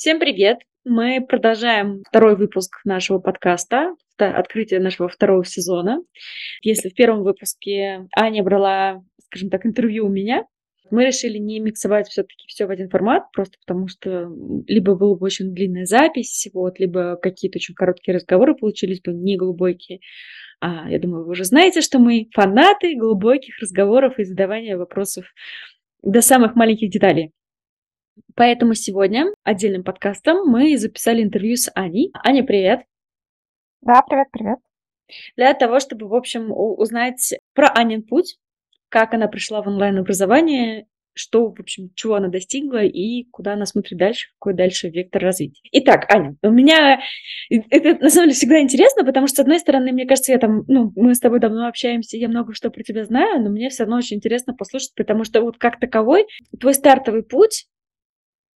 Всем привет! Мы продолжаем второй выпуск нашего подкаста, открытие нашего второго сезона. Если в первом выпуске Аня брала, скажем так, интервью у меня, мы решили не миксовать все-таки все в один формат, просто потому что либо была бы очень длинная запись, вот, либо какие-то очень короткие разговоры получились бы не глубокие. А, я думаю, вы уже знаете, что мы фанаты глубоких разговоров и задавания вопросов до самых маленьких деталей. Поэтому сегодня отдельным подкастом мы записали интервью с Аней. Аня, привет! Да, привет, привет. Для того, чтобы, в общем, узнать про Анин путь, как она пришла в онлайн-образование, что, в общем, чего она достигла и куда она смотрит дальше, какой дальше вектор развития. Итак, Аня, у меня это на самом деле всегда интересно, потому что, с одной стороны, мне кажется, я там, ну, мы с тобой давно общаемся, я много что про тебя знаю, но мне все равно очень интересно послушать, потому что вот как таковой твой стартовый путь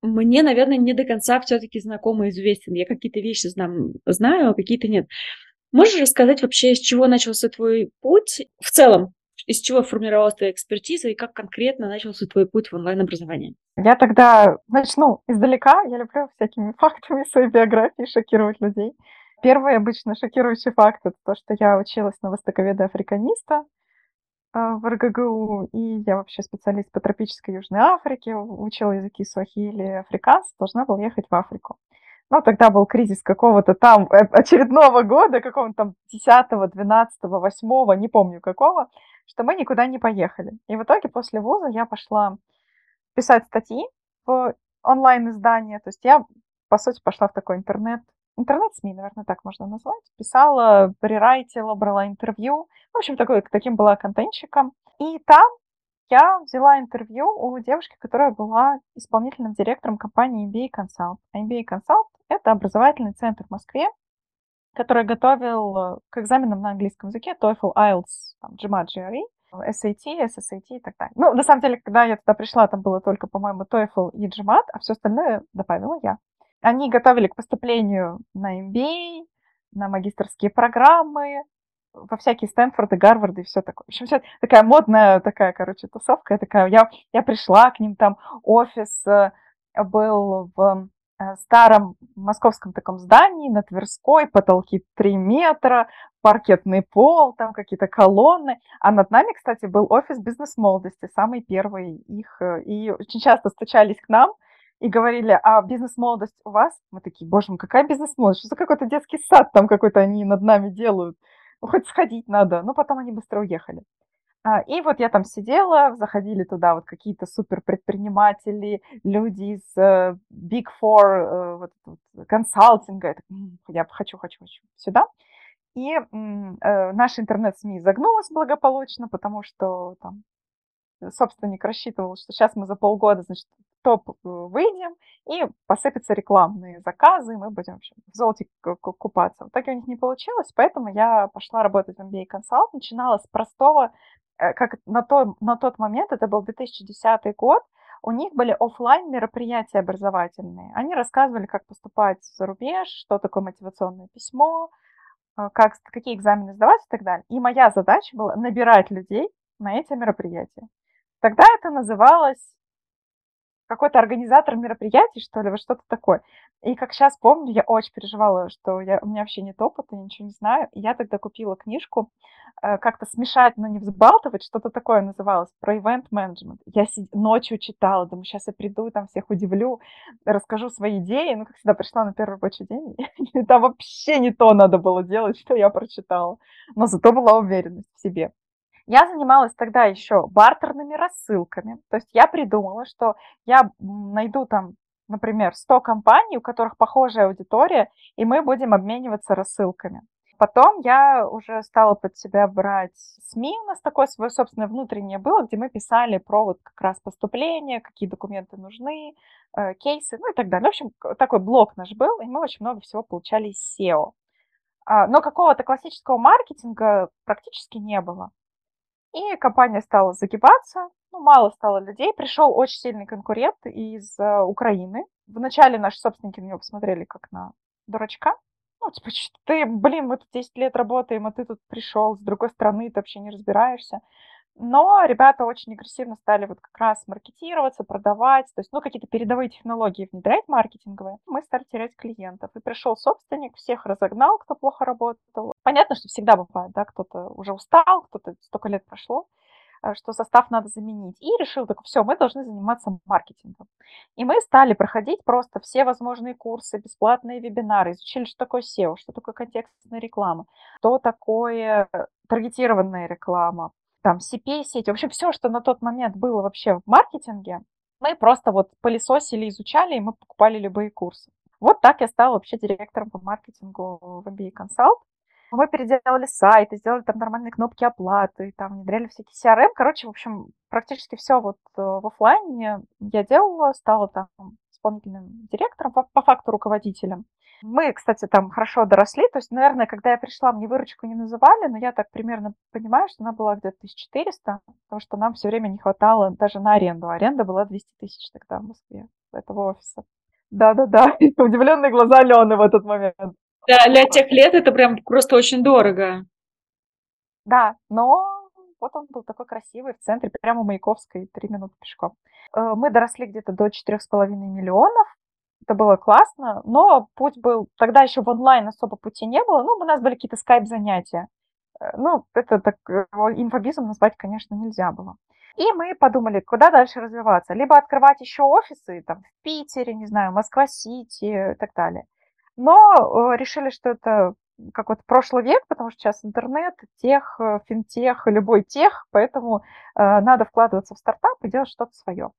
мне, наверное, не до конца все-таки знаком и известен. Я какие-то вещи знам, знаю, а какие-то нет. Можешь рассказать вообще, с чего начался твой путь в целом? Из чего формировалась твоя экспертиза и как конкретно начался твой путь в онлайн-образовании? Я тогда начну издалека. Я люблю всякими фактами своей биографии шокировать людей. Первый обычно шокирующий факт — это то, что я училась на востоковеда-африканиста, в РГГУ, и я вообще специалист по тропической Южной Африке, учила языки суахили, африканс, должна была ехать в Африку. Но тогда был кризис какого-то там э, очередного года, какого-то там 10, 12, 8, не помню какого, что мы никуда не поехали. И в итоге после вуза я пошла писать статьи в онлайн-издание. То есть я, по сути, пошла в такой интернет интернет-СМИ, наверное, так можно назвать. Писала, рерайтила, брала интервью. В общем, такой, таким была контентщиком. И там я взяла интервью у девушки, которая была исполнительным директором компании MBA Consult. MBA Consult — это образовательный центр в Москве, который готовил к экзаменам на английском языке TOEFL, IELTS, там, GMAT, GRE, SAT, SSAT и так далее. Ну, на самом деле, когда я туда пришла, там было только, по-моему, TOEFL и GMAT, а все остальное добавила я. Они готовили к поступлению на MBA, на магистрские программы, во всякие Стэнфорды, Гарварды и все такое. В общем, все такая модная такая, короче, тусовка. такая. Я, я пришла к ним, там офис э, был в э, старом московском таком здании на Тверской, потолки 3 метра, паркетный пол, там какие-то колонны. А над нами, кстати, был офис бизнес-молодости, самый первый их. Э, и очень часто стучались к нам, и говорили, а бизнес-молодость у вас? Мы такие, боже мой, какая бизнес-молодость? Что за какой-то детский сад там какой-то они над нами делают? Ну, хоть сходить надо. Но потом они быстро уехали. А, и вот я там сидела, заходили туда вот какие-то супер предприниматели, люди из uh, Big Four, uh, вот, вот, консалтинга. Я хочу, хочу, хочу сюда. И uh, наш интернет-СМИ загнулась благополучно, потому что там собственник рассчитывал, что сейчас мы за полгода, значит, топ э, выйдем, и посыпятся рекламные заказы, и мы будем общем, в золоте купаться. В итоге у них не получилось, поэтому я пошла работать в MBA Consult, начинала с простого, э, как на, то, на тот момент, это был 2010 год, у них были офлайн мероприятия образовательные. Они рассказывали, как поступать за рубеж, что такое мотивационное письмо, э, как, какие экзамены сдавать и так далее. И моя задача была набирать людей на эти мероприятия. Тогда это называлось какой-то организатор мероприятий, что ли, вот что-то такое. И как сейчас помню, я очень переживала, что я, у меня вообще нет опыта, ничего не знаю. И я тогда купила книжку э, как-то смешать, но не взбалтывать, что-то такое называлось, про ивент менеджмент. Я сид... ночью читала, думаю, сейчас я приду, там всех удивлю, расскажу свои идеи. Ну, как всегда, пришла на первый рабочий день, и там вообще не то надо было делать, что я прочитала. Но зато была уверенность в себе. Я занималась тогда еще бартерными рассылками. То есть я придумала, что я найду там, например, 100 компаний, у которых похожая аудитория, и мы будем обмениваться рассылками. Потом я уже стала под себя брать СМИ. У нас такое свое собственное внутреннее было, где мы писали про вот как раз поступления, какие документы нужны, э, кейсы, ну и так далее. В общем, такой блок наш был, и мы очень много всего получали из SEO. А, но какого-то классического маркетинга практически не было. И компания стала загибаться, ну, мало стало людей. Пришел очень сильный конкурент из э, Украины. Вначале наши собственники на него посмотрели как на дурачка. Ну, типа, ты, блин, мы тут 10 лет работаем, а ты тут пришел с другой страны, ты вообще не разбираешься. Но ребята очень агрессивно стали вот как раз маркетироваться, продавать, то есть, ну, какие-то передовые технологии внедрять маркетинговые. Мы стали терять клиентов. И пришел собственник, всех разогнал, кто плохо работал. Понятно, что всегда бывает, да, кто-то уже устал, кто-то столько лет прошло. Э, что состав надо заменить. И решил, так все, мы должны заниматься маркетингом. И мы стали проходить просто все возможные курсы, бесплатные вебинары, изучили, что такое SEO, что такое контекстная реклама, что такое таргетированная реклама, там CPA-сети, в общем, все, что на тот момент было вообще в маркетинге, мы просто вот пылесосили, изучали, и мы покупали любые курсы. Вот так я стала вообще директором по маркетингу в MBA Consult. Мы переделали сайты, сделали там нормальные кнопки оплаты, там внедряли всякие CRM. Короче, в общем, практически все вот э, в офлайне я делала, стала там исполнительным директором, по, по факту руководителем. Мы, кстати, там хорошо доросли, то есть, наверное, когда я пришла, мне выручку не называли, но я так примерно понимаю, что она была где-то 1400, потому что нам все время не хватало даже на аренду. Аренда была 200 тысяч тогда в Москве, этого офиса. Да-да-да, удивленные глаза Алены в этот момент. Да, для тех лет это прям просто очень дорого. Да, но вот он был такой красивый в центре, прямо у Маяковской, три минуты пешком. Э, мы доросли где-то до четырех с половиной миллионов. Это было классно, но путь был... Тогда еще в онлайн особо пути не было. Ну, у нас были какие-то скайп-занятия. Э, ну, это так э, инфобизом назвать, конечно, нельзя было. И мы подумали, куда дальше развиваться. Либо открывать еще офисы там, в Питере, не знаю, Москва-Сити и так далее. Но э, решили, что это какой-то прошлый век, потому что сейчас интернет, тех, э, финтех, любой тех, поэтому э, надо вкладываться в стартап и делать что-то свое.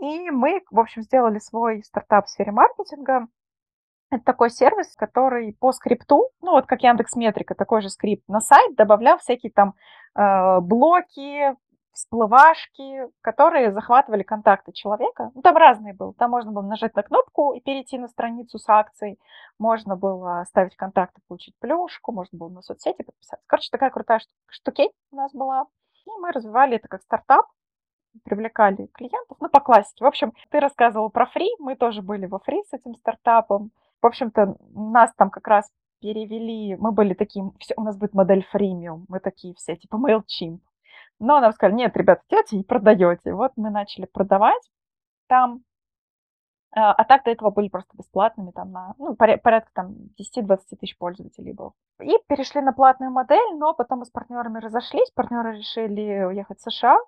И мы, в общем, сделали свой стартап в сфере маркетинга. Это такой сервис, который по скрипту, ну вот как Яндекс Метрика, такой же скрипт, на сайт добавлял всякие там э, блоки, всплывашки, которые захватывали контакты человека. Ну, там разные был. Там можно было нажать на кнопку и перейти на страницу с акцией. Можно было ставить контакты, получить плюшку. Можно было на соцсети подписаться. Короче, такая крутая штукей у нас была. И мы развивали это как стартап, привлекали клиентов, ну, по классике. В общем, ты рассказывал про фри, мы тоже были во фри с этим стартапом. В общем-то, нас там как раз перевели, мы были таким, все, у нас будет модель фримиум, мы такие все, типа MailChimp. Но нам сказали, нет, ребята, идете и продаете. Вот мы начали продавать там. А, а так до этого были просто бесплатными, там на ну, порядка там 10-20 тысяч пользователей был. И перешли на платную модель, но потом мы с партнерами разошлись, партнеры решили уехать в США.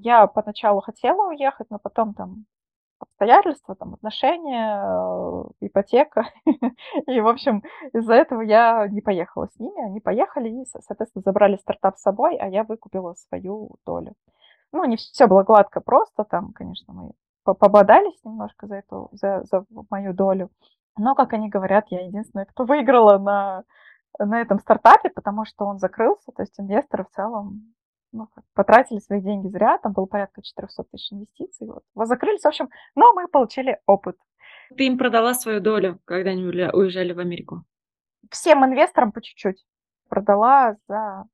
Я поначалу хотела уехать, но потом там обстоятельства, там, отношения, э, ипотека. И, в общем, из-за этого я не поехала с ними. Они поехали и, соответственно, забрали стартап с собой, а я выкупила свою долю. Ну, не все было гладко просто, там, конечно, мы пободались немножко за эту, за, за мою долю. Но, как они говорят, я единственная, кто выиграла на, на этом стартапе, потому что он закрылся, то есть инвесторы в целом ну, потратили свои деньги зря, там было порядка 400 тысяч инвестиций, вот. Закрылись, в общем, но мы получили опыт. Ты им продала свою долю, когда они уезжали в Америку? Всем инвесторам по чуть-чуть. Продала за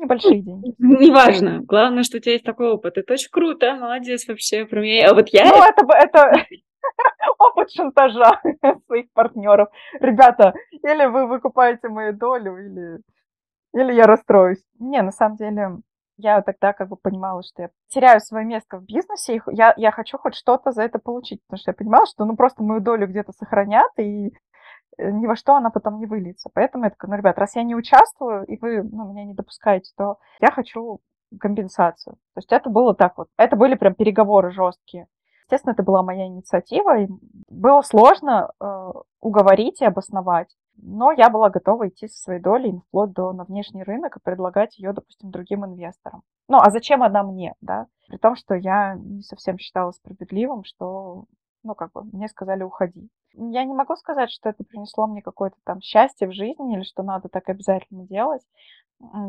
небольшие деньги. Неважно. Главное, что у тебя есть такой опыт. Это очень круто. Молодец вообще. Про меня. А вот я... Ну, это, это опыт шантажа своих партнеров. Ребята, или вы выкупаете мою долю, или, или я расстроюсь. Не, на самом деле, я тогда как бы понимала, что я теряю свое место в бизнесе, и я, я хочу хоть что-то за это получить, потому что я понимала, что ну просто мою долю где-то сохранят, и э, ни во что она потом не выльется. Поэтому я такая, ну, ребят, раз я не участвую, и вы ну, меня не допускаете, то я хочу компенсацию. То есть это было так вот. Это были прям переговоры жесткие. Естественно, это была моя инициатива, и было сложно э, уговорить и обосновать. Но я была готова идти со своей долей вплоть до на внешний рынок и предлагать ее, допустим, другим инвесторам. Ну, а зачем она мне, да? При том, что я не совсем считала справедливым, что, ну, как бы, мне сказали, уходи. Я не могу сказать, что это принесло мне какое-то там счастье в жизни или что надо так обязательно делать.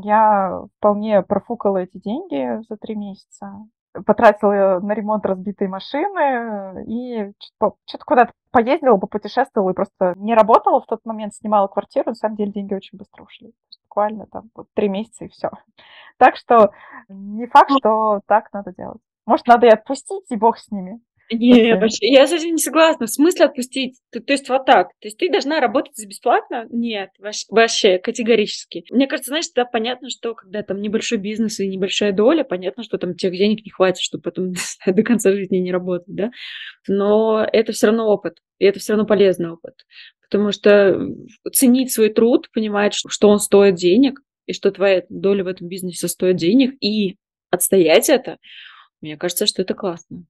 Я вполне профукала эти деньги за три месяца потратила на ремонт разбитой машины и что-то куда-то поездила, попутешествовала и просто не работала в тот момент, снимала квартиру. На самом деле деньги очень быстро ушли. Буквально там вот три месяца и все. Так что не факт, что так надо делать. Может, надо и отпустить, и бог с ними. Не, вообще, я с этим не согласна. В смысле отпустить? То, то есть вот так. То есть ты должна работать за бесплатно? Нет, вообще, категорически. Мне кажется, знаешь, тогда понятно, что когда там небольшой бизнес и небольшая доля, понятно, что там тех денег не хватит, чтобы потом до конца жизни не работать, да? Но это все равно опыт, и это все равно полезный опыт. Потому что ценить свой труд, понимать, что он стоит денег, и что твоя доля в этом бизнесе стоит денег, и отстоять это, мне кажется, что это классно.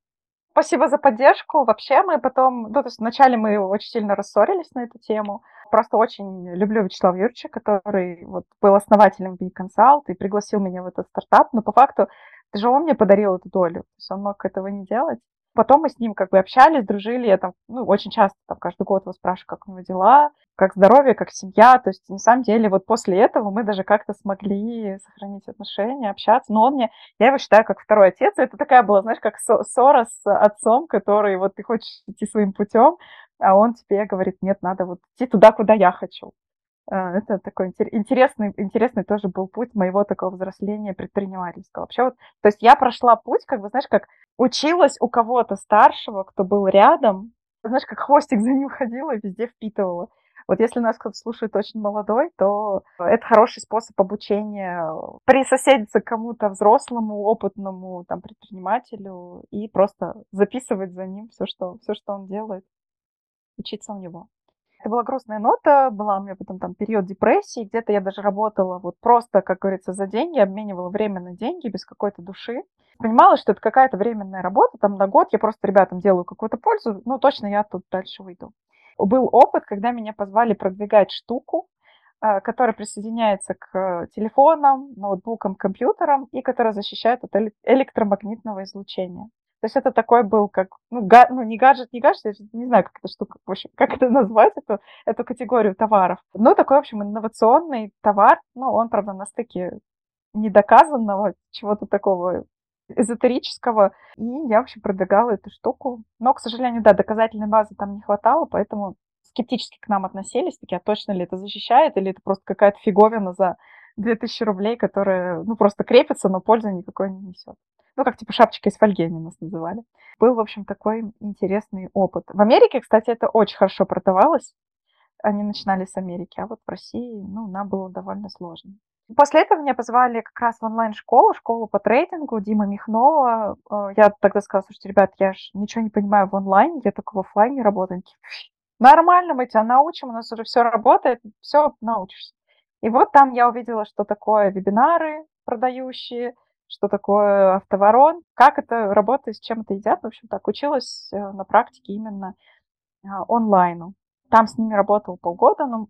Спасибо за поддержку. Вообще мы потом, ну, то есть вначале мы очень сильно рассорились на эту тему. Просто очень люблю Вячеслава Юрьевича, который вот был основателем B-Consult и пригласил меня в этот стартап. Но по факту, это же он мне подарил эту долю. То есть он мог этого не делать. Потом мы с ним как бы общались, дружили. Я там, ну, очень часто там каждый год его спрашиваю, как у него дела, как здоровье, как семья. То есть, на самом деле, вот после этого мы даже как-то смогли сохранить отношения, общаться. Но он мне, я его считаю как второй отец. Это такая была, знаешь, как ссора с отцом, который вот ты хочешь идти своим путем, а он тебе говорит, нет, надо вот идти туда, куда я хочу. А, это такой интересный, интересный тоже был путь моего такого взросления предпринимательского. Вообще вот, то есть я прошла путь, как бы, знаешь, как училась у кого-то старшего, кто был рядом, знаешь, как хвостик за ним ходила и везде впитывала. Вот если нас кто-то слушает очень молодой, то это хороший способ обучения, присоседиться к кому-то взрослому, опытному там, предпринимателю и просто записывать за ним все, что, все, что он делает, учиться у него. Это была грустная нота, была у меня потом там период депрессии, где-то я даже работала вот просто, как говорится, за деньги, обменивала время на деньги без какой-то души. Понимала, что это какая-то временная работа, там на год я просто ребятам делаю какую-то пользу, ну точно я тут дальше выйду. Был опыт, когда меня позвали продвигать штуку, а, которая присоединяется к телефонам, ноутбукам, компьютерам и которая защищает от электромагнитного излучения. То есть это такой был как, ну, га, ну не гаджет, не гаджет, я не знаю, как эта штука, в общем, как это назвать, эту, эту категорию товаров. Но такой, в общем, инновационный товар, ну, он, правда, на стыке недоказанного, чего-то такого эзотерического. И я, в общем, продвигала эту штуку. Но, к сожалению, да, доказательной базы там не хватало, поэтому скептически к нам относились, такие, а точно ли это защищает, или это просто какая-то фиговина за 2000 рублей, которая, ну, просто крепится, но пользы никакой не несет. Ну, как типа шапочка из фольги они нас называли. Был, в общем, такой интересный опыт. В Америке, кстати, это очень хорошо продавалось. Они начинали с Америки, а вот в России, ну, нам было довольно сложно. После этого меня позвали как раз в онлайн-школу, школу по трейдингу, Дима Михнова. Э, я тогда сказала, слушайте, ребят, я же ничего не понимаю в онлайне, я только в офлайне работаю. Нормально, мы тебя научим, у нас уже все работает, все научишься. И вот там я увидела, что такое вебинары продающие, что такое автоворон, как это работает, с чем это едят. В общем, так, училась э, на практике именно а, онлайну. Там с ними работал полгода, но,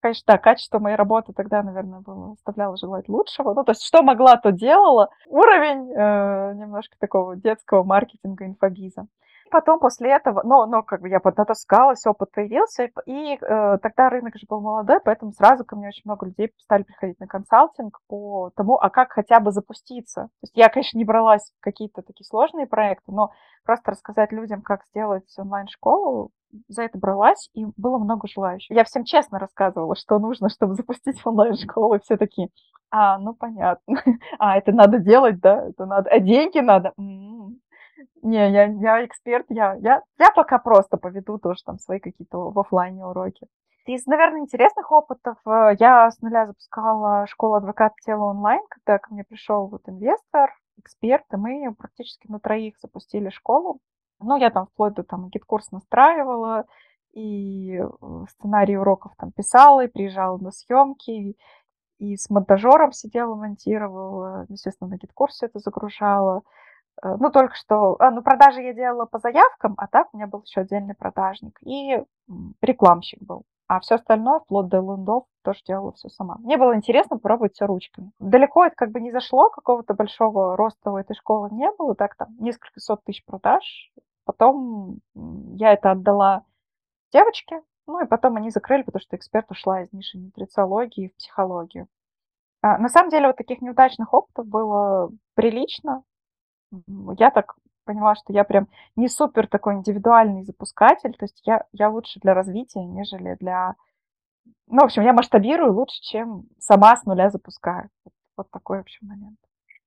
конечно, да, качество моей работы тогда, наверное, было, оставляло желать лучшего. Ну, то есть, что могла, то делала. Уровень э, немножко такого детского маркетинга, инфобиза. Потом после этого, но, но как бы я поднатаскалась, опыт появился, и э, тогда рынок же был молодой, поэтому сразу ко мне очень много людей стали приходить на консалтинг по тому, а как хотя бы запуститься. То есть я, конечно, не бралась в какие-то такие сложные проекты, но просто рассказать людям, как сделать онлайн-школу, за это бралась, и было много желающих. Я всем честно рассказывала, что нужно, чтобы запустить онлайн-школу, и все такие, а, ну понятно, а, это надо делать, да, это надо, а деньги надо, м-м-м. Не, я, я эксперт, я, я, я пока просто поведу тоже там свои какие-то в офлайне уроки. Из, наверное, интересных опытов э, я с нуля запускала школу адвоката тела онлайн, когда ко мне пришел вот инвестор, эксперт, и мы практически на троих запустили школу. Ну, я там вплоть до там GetCourse настраивала, и э, сценарий уроков там писала, и приезжала на съемки, и с монтажером сидела, монтировала, естественно, на GetCourse е это загружала. Э, ну, только что, а, ну, продажи я делала по заявкам, а так у меня был еще отдельный продажник и рекламщик был. А все остальное, вплоть до лендов, тоже делала все сама. Мне было интересно попробовать все ручками. Далеко это как бы не зашло, какого-то большого роста у этой школы не было, так там несколько сот тысяч продаж. Потом я это отдала девочке, ну и потом они закрыли, потому что эксперт ушла из ниши нутрициологии в психологию. А, на самом деле вот таких неудачных опытов было прилично. Я так поняла, что я прям не супер такой индивидуальный запускатель, то есть я, я лучше для развития, нежели для... Ну, в общем, я масштабирую лучше, чем сама с нуля запускаю. Вот, вот такой, в общем, момент.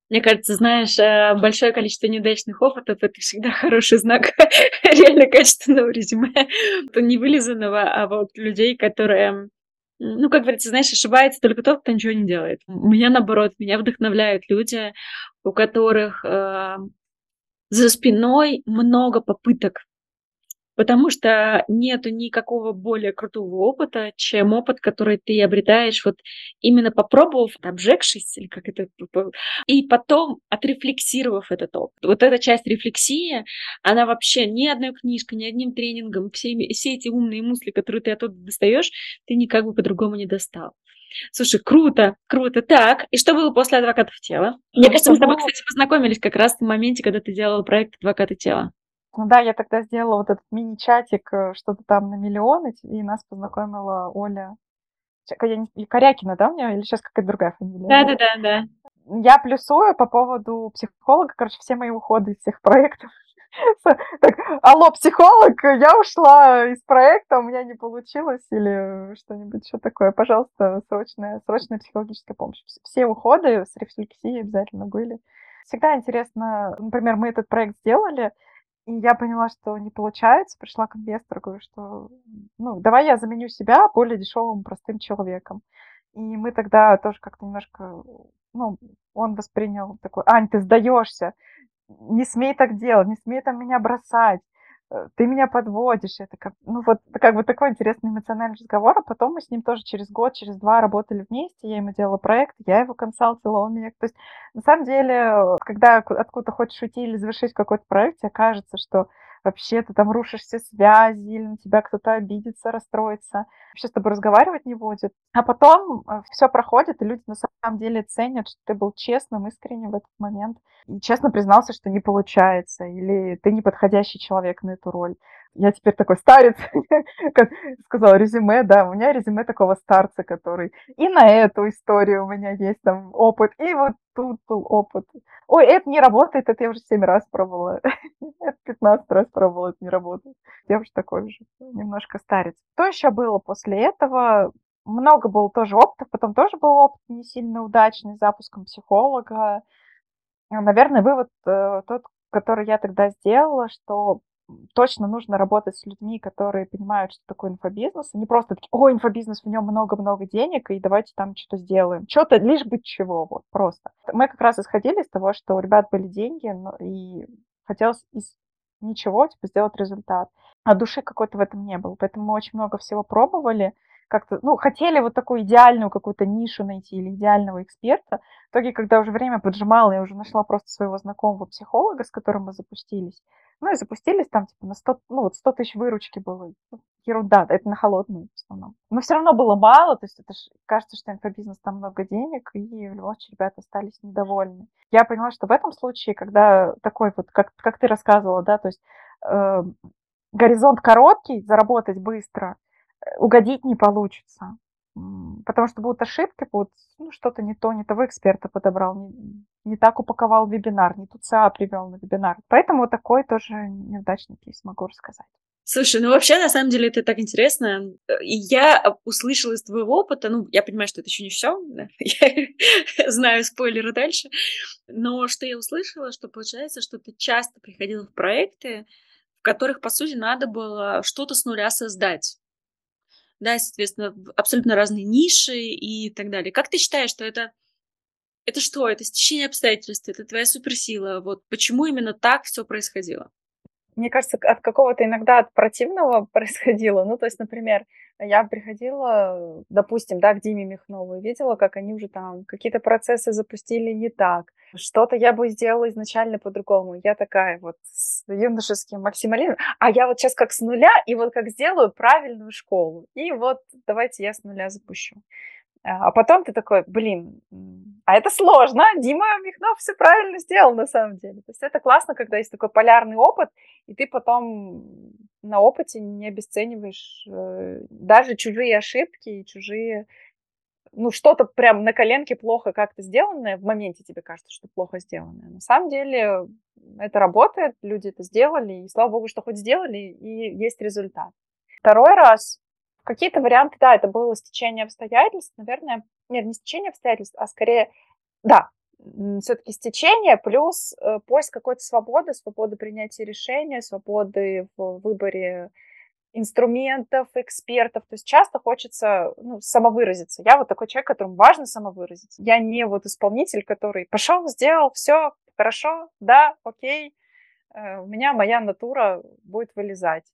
Мне кажется, знаешь, э, большое количество неудачных опытов — это всегда хороший знак реально качественного резюме. Это не вылизанного, а вот людей, которые ну, как говорится, знаешь, ошибается только тот, кто ничего не делает. Меня, наоборот, меня вдохновляют люди, у которых э, за спиной много попыток потому что нету никакого более крутого опыта, чем опыт, который ты обретаешь вот именно попробовав, обжегшись, или как это, и потом отрефлексировав этот опыт. Вот эта часть рефлексии, она вообще ни одной книжкой, ни одним тренингом, все, все эти умные мысли, которые ты оттуда достаешь, ты никак бы по-другому не достал. Слушай, круто, круто. Так, и что было после «Адвокатов тела»? Мне кажется, мы с тобой, кстати, познакомились как раз в моменте, когда ты делала проект «Адвокаты тела». Ну да, я тогда сделала вот этот мини-чатик, э, что-то там на миллионы, и нас познакомила Оля я не... Корякина, да, у меня? Или сейчас какая-то другая фамилия? Да-да-да, да. Я плюсую по поводу психолога, короче, все мои уходы из всех проектов. Так, алло, психолог, я ушла из проекта, у меня не получилось, или что-нибудь еще такое. Пожалуйста, срочная, срочная психологическая помощь. Все уходы с рефлексией обязательно были. Всегда интересно, например, мы этот проект сделали, и я поняла, что не получается, пришла к инвестору, говорю, что ну, давай я заменю себя более дешевым, простым человеком. И мы тогда тоже как-то немножко, ну, он воспринял такой, Ань, ты сдаешься, не смей так делать, не смей там меня бросать. Э, ты меня подводишь. Это как, ну вот как бы такой интересный эмоциональный разговор, а потом мы с ним тоже через год, через два работали вместе, я ему делала проект, я его консалтила, он меня... То есть на самом деле, когда откуда-то хочешь уйти или завершить какой-то проект, тебе кажется, что вообще ты там рушишь все связи, или на тебя кто-то обидится, расстроится, вообще с тобой разговаривать не будет. А потом э, все проходит, и люди на самом деле ценят, что ты был честным, искренним в этот момент, и честно признался, что не получается, или ты неподходящий человек на эту роль. Я теперь такой старец, как сказала, резюме, да, у меня резюме такого старца, который и на эту историю у меня есть там опыт, и вот тут был опыт. Ой, это не работает, это я уже 7 раз пробовала, это 15 раз пробовала, это не работает. Я уже такой уже немножко старец. Что еще было после этого? Много было тоже опытов, потом тоже был опыт не сильно удачный с запуском психолога. Наверное, вывод э, тот, который я тогда сделала, что точно нужно работать с людьми, которые понимают, что такое инфобизнес, не просто такие, о, инфобизнес, в нем много-много денег, и давайте там что-то сделаем. Что-то, лишь бы чего, вот, просто. Мы как раз исходили из того, что у ребят были деньги, но, и хотелось из ничего, типа, сделать результат. А души какой-то в этом не было. Поэтому мы очень много всего пробовали, как-то, ну, хотели вот такую идеальную какую-то нишу найти или идеального эксперта. В итоге, когда уже время поджимало, я уже нашла просто своего знакомого психолога, с которым мы запустились. Ну и запустились там типа на 100, ну вот 100 тысяч выручки было. Ерунда, это на холодную в основном. Но все равно было мало, то есть это ж, кажется, что инфобизнес там много денег, и в любом случае ребята остались недовольны. Я поняла, что в этом случае, когда такой вот, как, как ты рассказывала, да, то есть э, горизонт короткий, заработать быстро, э, угодить не получится. Потому что будут ошибки, будут ну, что-то не то, не того эксперта подобрал, не, не так упаковал вебинар, не тут ЦА привел на вебинар. Поэтому вот такой тоже неудачный кейс могу рассказать. Слушай, ну вообще, на самом деле, это так интересно. И я услышала из твоего опыта, ну, я понимаю, что это еще не все, да? я знаю спойлеры дальше, но что я услышала, что получается, что ты часто приходила в проекты, в которых, по сути, надо было что-то с нуля создать да, соответственно, абсолютно разные ниши и так далее. Как ты считаешь, что это это что? Это стечение обстоятельств, это твоя суперсила. Вот почему именно так все происходило? Мне кажется, от какого-то иногда от противного происходило. Ну, то есть, например, я приходила, допустим, да, к Диме Михнову и видела, как они уже там какие-то процессы запустили не так. Что-то я бы сделала изначально по-другому. Я такая вот с юношеским максимализмом. А я вот сейчас как с нуля, и вот как сделаю правильную школу. И вот давайте я с нуля запущу. А, а потом ты такой, блин, а это сложно. Дима Михнов все правильно сделал на самом деле. То есть это классно, когда есть такой полярный опыт, и ты потом на опыте не обесцениваешь э, даже чужие ошибки и чужие ну, что-то прям на коленке плохо как-то сделанное, в моменте тебе кажется, что плохо сделанное. На самом деле это работает, люди это сделали, и слава богу, что хоть сделали, и есть результат. Второй раз Какие-то варианты, да, это было стечение обстоятельств, наверное, нет, не стечение обстоятельств, а скорее, да, все-таки стечение плюс э, поиск какой-то свободы, свободы принятия решения, свободы в выборе инструментов, экспертов. То есть часто хочется ну, самовыразиться. Я вот такой человек, которому важно самовыразиться. Я не вот исполнитель, который пошел, сделал, все, хорошо, да, окей. Э, у меня моя натура будет вылезать.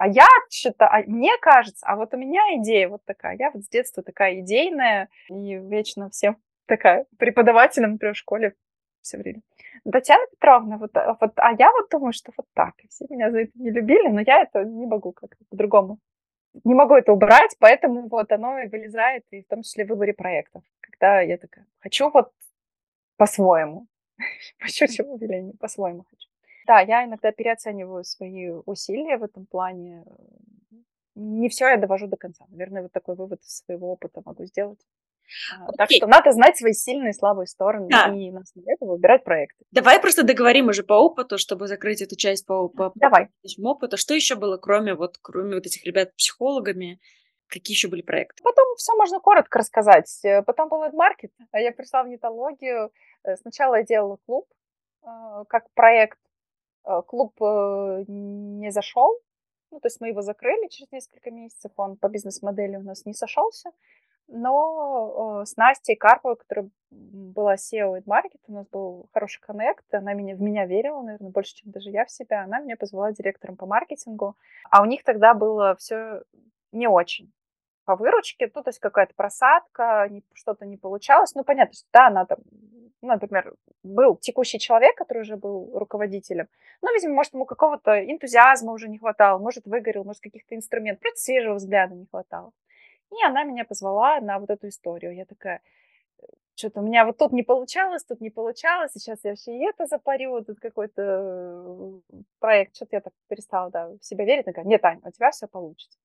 А я считаю, а мне кажется, а вот у меня идея вот такая. Я вот с детства такая идейная и вечно всем такая преподавателем, например, в школе все время. Татьяна Петровна, вот, а, вот, а я вот думаю, что вот так. Все меня за это не любили, но я это не могу как-то по-другому. Не могу это убрать, поэтому вот оно и вылезает, и в том числе в выборе проектов. Когда я такая, хочу вот по-своему. По щучьему велению, по-своему хочу. Да, я иногда переоцениваю свои усилия в этом плане. Не все я довожу до конца. Наверное, вот такой вывод из своего опыта могу сделать. Okay. Так что надо знать свои сильные и слабые стороны да. и на основе этого выбирать проекты. Давай просто договорим уже по опыту, чтобы закрыть эту часть по, по Давай. опыту. Что еще было, кроме вот кроме вот этих ребят психологами? Какие еще были проекты? Потом все можно коротко рассказать. Э, потом был маркет, а я пришла в нетологию. Э, сначала я делала клуб э, как проект. Клуб не зашел, ну, то есть мы его закрыли через несколько месяцев, он по бизнес-модели у нас не сошелся. Но с Настей Карповой, которая была SEO и маркет, у нас был хороший коннект, она меня, в меня верила, наверное, больше, чем даже я в себя. Она меня позвала директором по маркетингу, а у них тогда было все не очень по выручке, ну, то есть какая-то просадка, что-то не получалось. Ну, понятно, что да, она там, ну, например, был текущий человек, который уже был руководителем, но, видимо, может, ему какого-то энтузиазма уже не хватало, может, выгорел, может, каких-то инструментов, просто свежего взгляда не хватало. И она меня позвала на вот эту историю. Я такая, что-то у меня вот тут не получалось, тут не получалось, сейчас я вообще и это запарю, тут какой-то э, проект, что-то я так перестала да, в себя верить, такая, нет, Аня, у тебя все получится.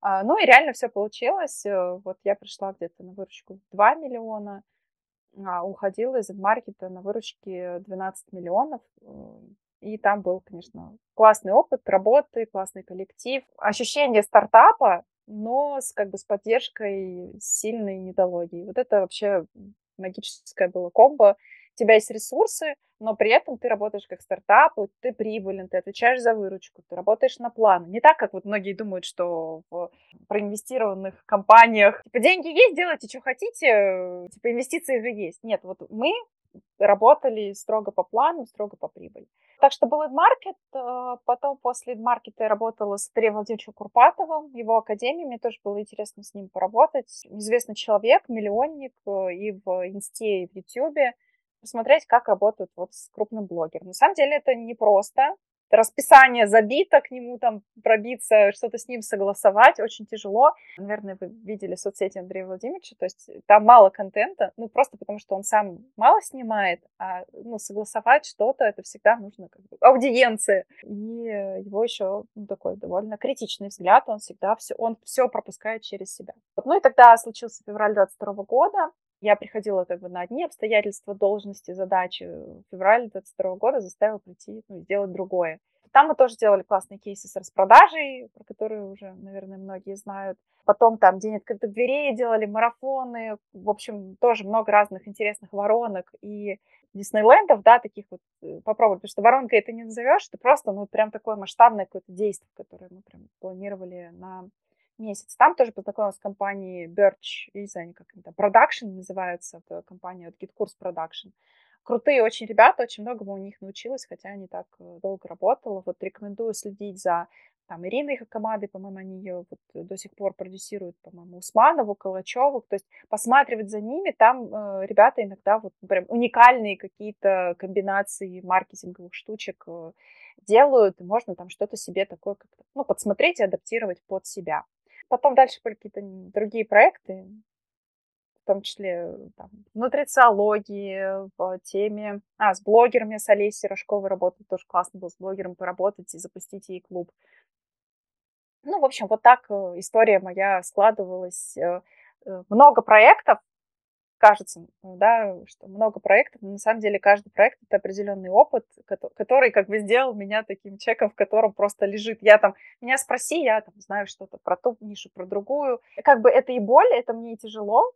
А, ну и реально все получилось, э, вот я пришла где-то на выручку 2 миллиона, уходила из маркета на выручке 12 миллионов, и там был, конечно, классный опыт работы, классный коллектив. Ощущение стартапа, но с, как бы, с поддержкой сильной нетологии. Вот это вообще магическое было комбо. У тебя есть ресурсы, но при этом ты работаешь как стартап, ты прибылен, ты отвечаешь за выручку, ты работаешь на план. Не так, как вот многие думают, что в проинвестированных компаниях, типа, деньги есть, делайте, что хотите, типа, инвестиции же есть. Нет, вот мы работали строго по плану, строго по прибыли. Так что был маркет, э, потом после маркета я работала с Андреем Владимировичем Курпатовым, его академией, мне тоже было интересно с ним поработать. Известный человек, миллионник э, и в Инсте, и в Ютьюбе, посмотреть, как работают вот с крупным блогером. На самом деле это непросто, расписание забито, к нему там пробиться, что-то с ним согласовать очень тяжело. Наверное, вы видели соцсети Андрея Владимировича, то есть там мало контента, ну просто потому что он сам мало снимает, а ну, согласовать что-то, это всегда нужно как бы аудиенция. И его еще ну, такой довольно критичный взгляд, он всегда все, он все пропускает через себя. Ну и тогда случился февраль 22 года, я приходила как бы на одни обстоятельства, должности, задачи. В феврале 2022 года заставила прийти, ну, сделать другое. Там мы тоже делали классные кейсы с распродажей, про которые уже, наверное, многие знают. Потом там День открытых дверей делали, марафоны. В общем, тоже много разных интересных воронок и Диснейлендов, да, таких вот э, попробовать. Потому что воронка это не назовешь, это просто, ну, прям такое масштабное какое-то действие, которое мы прям планировали на месяц. Там тоже познакомилась с компанией Birch, я не знаю, как это, Production называется, это компания, вот GitKurs Production. Крутые очень ребята, очень многому у них научилась, хотя не так э, долго работала. Вот рекомендую следить за там Ирина их командой, по-моему, они ее вот до сих пор продюсируют, по-моему, Усманову, Калачеву, то есть посматривать за ними, там э, ребята иногда вот прям уникальные какие-то комбинации маркетинговых штучек э, делают, и можно там что-то себе такое как-то, ну, подсмотреть и адаптировать под себя. Потом дальше были какие-то другие проекты, в том числе там, в нутрициологии, в теме... А, с блогерами, с Олесей Рожковой работала, тоже классно было с блогером поработать и запустить ей клуб. Ну, в общем, вот так э, история моя складывалась. Э, э, много проектов, кажется, да, что много проектов, но на самом деле каждый проект это определенный опыт, который как бы сделал меня таким человеком, в котором просто лежит. Я там, меня спроси, я там знаю что-то про ту нишу, про другую. Как бы это и боль, это мне и тяжело,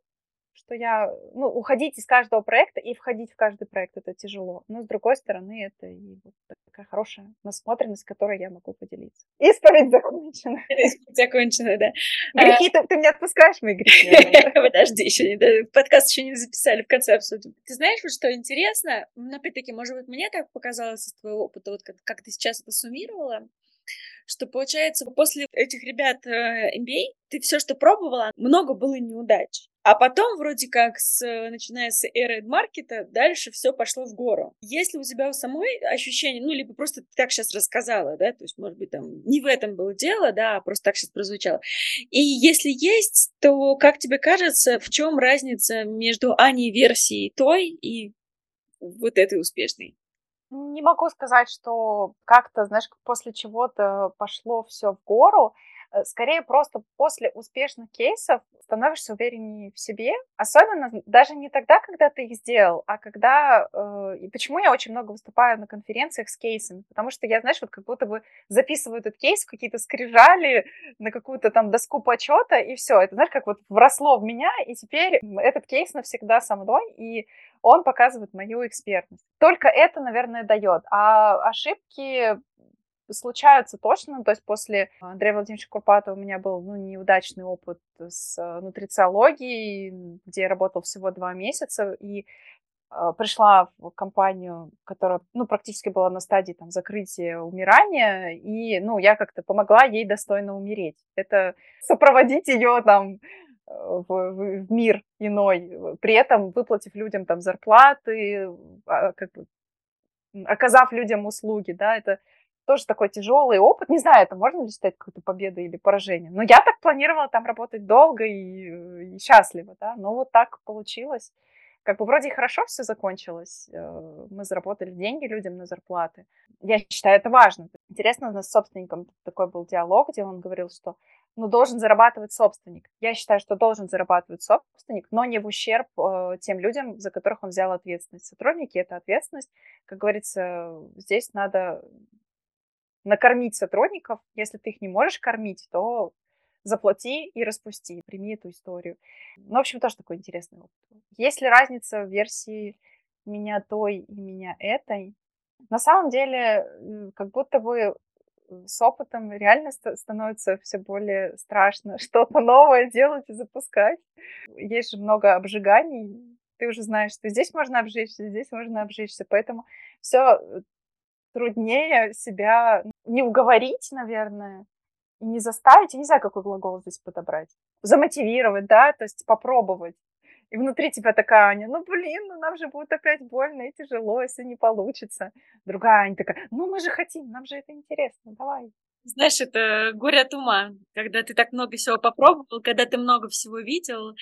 что я, ну, уходить из каждого проекта и входить в каждый проект это тяжело. Но с другой стороны, это и вот такая хорошая насмотренность, которой я могу поделиться. Исповедь закончена. Исповедь закончена, да. Грехи, ты, ты меня отпускаешь, мои грехи? Подожди, еще не, подкаст еще не записали, в конце обсудим. Ты знаешь, вот что интересно? Опять-таки, может быть, мне так показалось из твоего опыта, вот как, как ты сейчас это суммировала, что получается после этих ребят MBA э, ты все, что пробовала, много было неудач. А потом, вроде как, с, начиная с эры маркета, дальше все пошло в гору. Если у тебя у самой ощущение, ну, либо просто ты так сейчас рассказала, да, то есть, может быть, там не в этом было дело, да, а просто так сейчас прозвучало. И если есть, то, как тебе кажется, в чем разница между Аней версией той и вот этой успешной? Не могу сказать, что как-то, знаешь, после чего-то пошло все в гору. Э, скорее просто после успешных кейсов становишься увереннее в себе, особенно даже не тогда, когда ты их сделал, а когда... Э, и почему я очень много выступаю на конференциях с кейсами? Потому что я, знаешь, вот как будто бы записываю этот кейс в какие-то скрижали, на какую-то там доску почета, и все. Это, знаешь, как вот вросло в меня, и теперь этот кейс навсегда со мной, и он показывает мою экспертность. Только это, наверное, дает. А ошибки случаются точно. То есть после Андрея Владимировича Курпатова у меня был ну, неудачный опыт с э, нутрициологией, где я работала всего два месяца, и э, пришла в компанию, которая, ну, практически была на стадии там закрытия, умирания, и, ну, я как-то помогла ей достойно умереть. Это сопроводить ее там э, в, в, в мир иной, при этом выплатив людям там зарплаты, а, как бы оказав людям услуги, да, это тоже такой тяжелый опыт. Не знаю, это можно ли считать какой-то победой или поражением. Но я так планировала там работать долго и, и счастливо, да. Но вот так получилось. Как бы вроде и хорошо все закончилось. Э, мы заработали деньги людям на зарплаты. Я считаю, это важно. Интересно, у нас с собственником такой был диалог, где он говорил, что ну, должен зарабатывать собственник. Я считаю, что должен зарабатывать собственник, но не в ущерб э, тем людям, за которых он взял ответственность. Сотрудники — это ответственность. Как говорится, здесь надо накормить сотрудников. Если ты их не можешь кормить, то заплати и распусти, прими эту историю. Ну, в общем, тоже такой интересный опыт. Есть ли разница в версии меня той и меня этой? На самом деле, как будто бы с опытом реально становится все более страшно что-то новое делать и запускать. Есть же много обжиганий. Ты уже знаешь, что здесь можно обжечься, здесь можно обжечься. Поэтому все труднее себя не уговорить, наверное, и не заставить, я не знаю, какой глагол здесь подобрать, замотивировать, да, то есть попробовать. И внутри тебя такая Аня, ну блин, ну нам же будет опять больно и тяжело, если не получится. Другая Аня такая, ну мы же хотим, нам же это интересно, давай. Знаешь, это горе от ума, когда ты так много всего попробовал, когда ты много всего видел,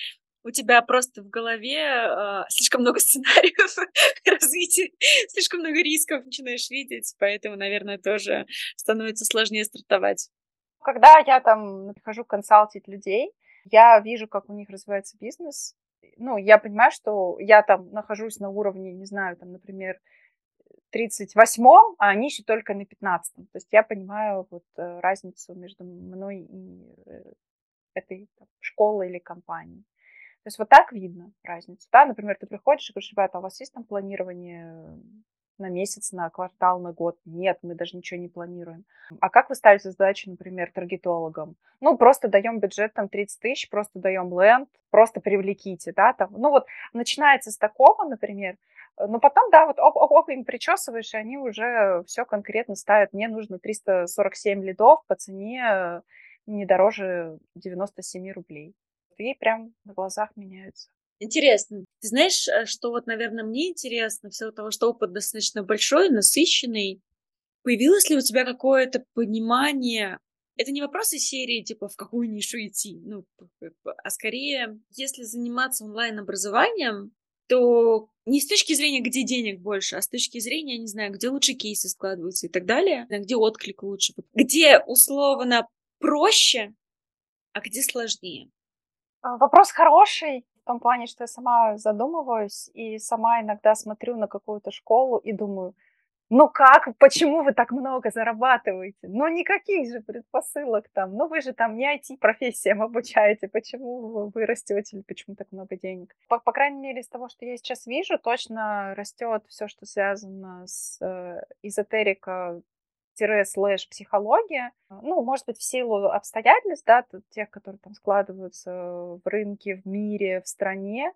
у тебя просто в голове э, слишком много сценариев развития, слишком много рисков начинаешь видеть, поэтому, наверное, тоже становится сложнее стартовать. Когда я там прихожу консалтить людей, я вижу, как у них развивается бизнес. Ну, я понимаю, что я там нахожусь на уровне, не знаю, там, например, 38-м, а они еще только на 15-м. То есть я понимаю вот э, разницу между мной и э, этой школой или компанией. То есть вот так видно разницу. Да? Например, ты приходишь и говоришь, ребята, а у вас есть там планирование на месяц, на квартал, на год? Нет, мы даже ничего не планируем. А как вы ставите задачу, например, таргетологам? Ну, просто даем бюджет там 30 тысяч, просто даем ленд, просто привлеките, да, там. Ну, вот начинается с такого, например, но потом, да, вот оп, оп, оп, им причесываешь, и они уже все конкретно ставят. Мне нужно 347 лидов по цене не дороже 97 рублей и прям на глазах меняются. Интересно. Ты знаешь, э, что вот, наверное, мне интересно, все того, что опыт достаточно большой, насыщенный. Появилось ли у тебя какое-то понимание это не вопрос из серии, типа, в какую нишу идти, ну, а скорее, если заниматься онлайн-образованием, то не с точки зрения, где денег больше, а с точки зрения, не знаю, где лучше кейсы складываются и так далее, где отклик лучше, где условно проще, а где сложнее. А, вопрос хороший в том плане, что я сама задумываюсь и сама иногда смотрю на какую-то школу и думаю, ну как, почему вы так много зарабатываете? Ну никаких же предпосылок там, ну вы же там не IT-профессиям обучаете, почему вы растете почему так много денег? По, по крайней мере, из того, что я сейчас вижу, точно растет все, что связано с э, эзотерика слэш психология, ну, может быть, в силу обстоятельств, да, тех, которые там складываются в рынке, в мире, в стране,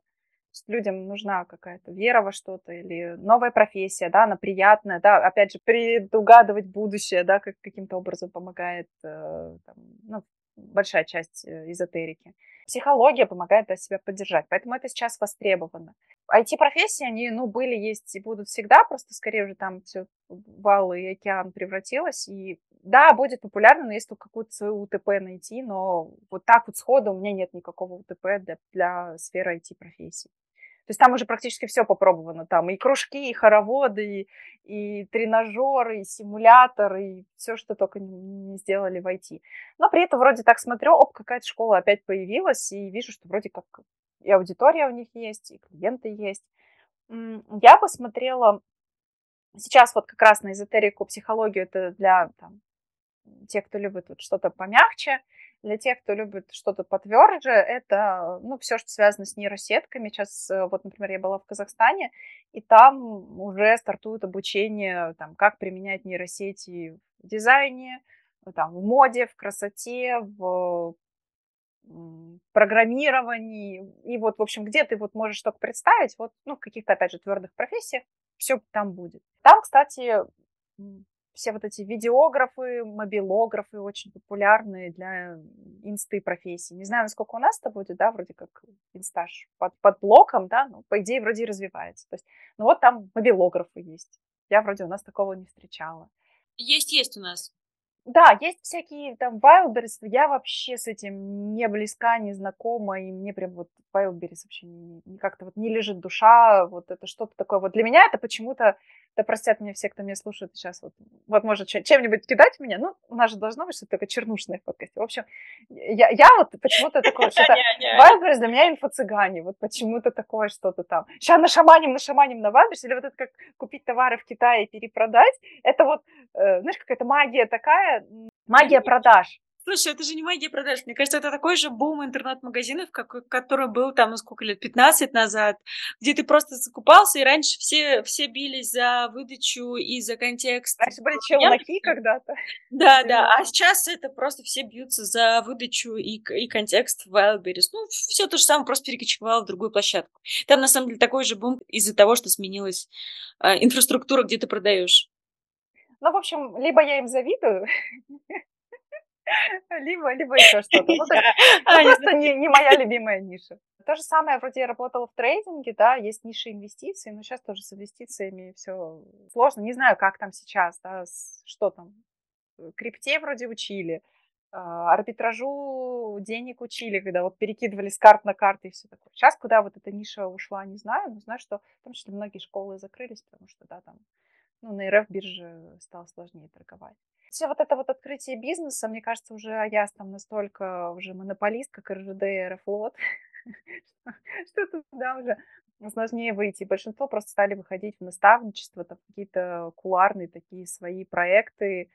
людям нужна какая-то вера во что-то или новая профессия, да, она приятная, да, опять же, предугадывать будущее, да, как, каким-то образом помогает э, там, ну, большая часть э, эзотерики. Психология помогает да, себя поддержать, поэтому это сейчас востребовано. IT-профессии, они, ну, были, есть и будут всегда, просто скорее уже там все вал и океан превратилось, и да, будет популярно, но если только какую-то свою УТП найти, но вот так вот сходу у меня нет никакого УТП для, для сферы IT-профессий. То есть там уже практически все попробовано. Там и кружки, и хороводы, и, и тренажеры, и симуляторы, и все, что только не сделали в IT. Но при этом вроде так смотрю, оп, какая-то школа опять появилась, и вижу, что вроде как и аудитория у них есть, и клиенты есть. Я посмотрела сейчас вот как раз на эзотерику, психологию, это для там, тех, кто любит вот что-то помягче, для тех, кто любит что-то потверже, это, ну, все, что связано с нейросетками. Сейчас, э, вот, например, я была в Казахстане, и там уже стартует обучение, там, как применять нейросети в дизайне, там, в моде, в красоте, в программировании. И вот, в общем, где ты вот можешь только представить, вот, ну, в каких-то, опять же, твердых профессиях, все там будет. Там, кстати, все вот эти видеографы, мобилографы очень популярные для инсты профессии. Не знаю, насколько у нас это будет, да, вроде как инстаж под, под блоком, да, ну, по идее, вроде развивается. То есть, ну вот там мобилографы есть. Я вроде у нас такого не встречала. Есть, есть у нас. Да, есть всякие там Wildberries, я вообще с этим не близка, не знакома, и мне прям вот Wildberries вообще не, не как-то вот не лежит душа, вот это что-то такое. Вот для меня это почему-то да простят меня все, кто меня слушает сейчас, вот, вот может чем-нибудь кидать меня, ну, у нас же должно быть что-то такое чернушное в подкасте. В общем, я, я вот почему-то такое, что-то, Вайберс для меня инфо-цыгане, вот почему-то такое что-то там. Сейчас нашаманим, нашаманим на Вайберс, или вот это как купить товары в Китае и перепродать, это вот, э, знаешь, какая-то магия такая, магия продаж. Слушай, это же не магия продаж. Мне кажется, это такой же бум интернет-магазинов, как, который был там, ну, сколько лет, 15 назад, где ты просто закупался, и раньше все, все бились за выдачу и за контекст. Раньше были челноки когда-то. Да, да, а сейчас это просто все бьются за выдачу и, и контекст в Wildberries. Ну, все то же самое, просто перекочевало в другую площадку. Там, на самом деле, такой же бум из-за того, что сменилась э, инфраструктура, где ты продаешь. Ну, в общем, либо я им завидую, Либо, либо еще что-то. Ну, есть, ну, просто не, не моя любимая ниша. То же самое, вроде я работала в трейдинге, да, есть ниша инвестиций, но сейчас тоже с инвестициями все сложно. Не знаю, как там сейчас, да, что там. Крипте вроде учили, а, арбитражу денег учили, когда вот перекидывали с карт на карты и все такое. Сейчас куда вот эта ниша ушла, не знаю, но знаю, что в том числе многие школы закрылись, потому что, да, там, ну, на РФ бирже стало сложнее торговать все вот это вот открытие бизнеса, мне кажется, уже Аяс там настолько уже монополист, как РЖД и Аэрофлот, что туда уже сложнее выйти. Большинство просто стали выходить в наставничество, там какие-то куларные такие свои проекты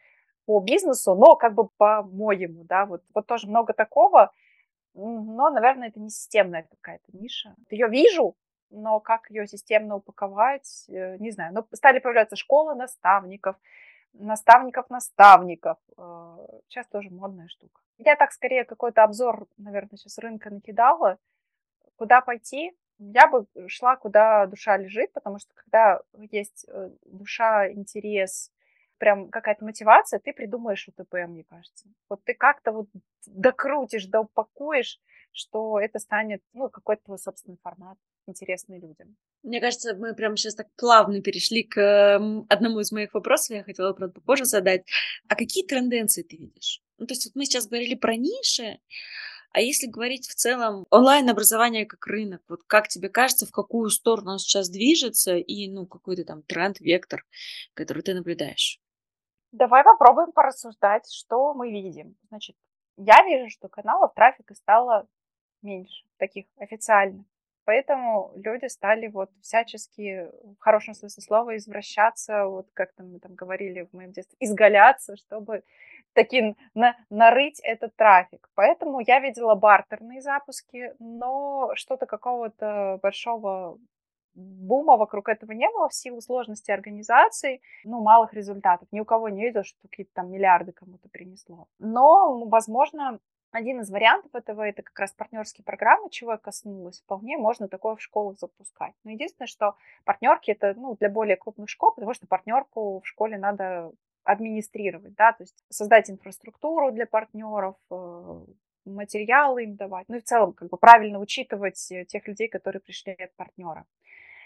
по бизнесу, но как бы по-моему, да, вот, вот тоже много такого, но, наверное, это не системная какая-то ниша. Ее вижу, но как ее системно упаковать, э, не знаю. Но стали появляться школы наставников, наставников наставников. Сейчас э, тоже модная штука. Я так скорее какой-то обзор, наверное, сейчас рынка накидала. Куда пойти? Я бы шла, куда душа лежит, потому что когда есть э, душа, интерес, прям какая-то мотивация, ты придумаешь УТП, мне кажется. Вот ты как-то вот докрутишь, доупакуешь, что это станет, ну, какой-то твой собственный формат, интересный людям. Мне кажется, мы прямо сейчас так плавно перешли к одному из моих вопросов, я хотела, правда, попозже задать. А какие тенденции ты видишь? Ну, то есть вот мы сейчас говорили про ниши, а если говорить в целом онлайн-образование как рынок, вот как тебе кажется, в какую сторону он сейчас движется и, ну, какой-то там тренд, вектор, который ты наблюдаешь? Давай попробуем порассуждать, что мы видим. Значит, я вижу, что каналов трафика стало меньше, таких официальных. Поэтому люди стали вот всячески, в хорошем смысле слова, извращаться, вот как там мы там говорили в моем детстве, изгаляться, чтобы таки на, нарыть этот трафик. Поэтому я видела бартерные запуски, но что-то какого-то большого бума вокруг этого не было в силу сложности организации, ну, малых результатов. Ни у кого не видел, что какие-то там миллиарды кому-то принесло. Но, возможно, один из вариантов этого это как раз партнерские программы, чего я коснулась. Вполне можно такое в школах запускать. Но единственное, что партнерки это ну, для более крупных школ, потому что партнерку в школе надо администрировать, да, то есть создать инфраструктуру для партнеров, э, материалы им давать, ну и в целом как бы правильно учитывать э, тех людей, которые пришли от партнера.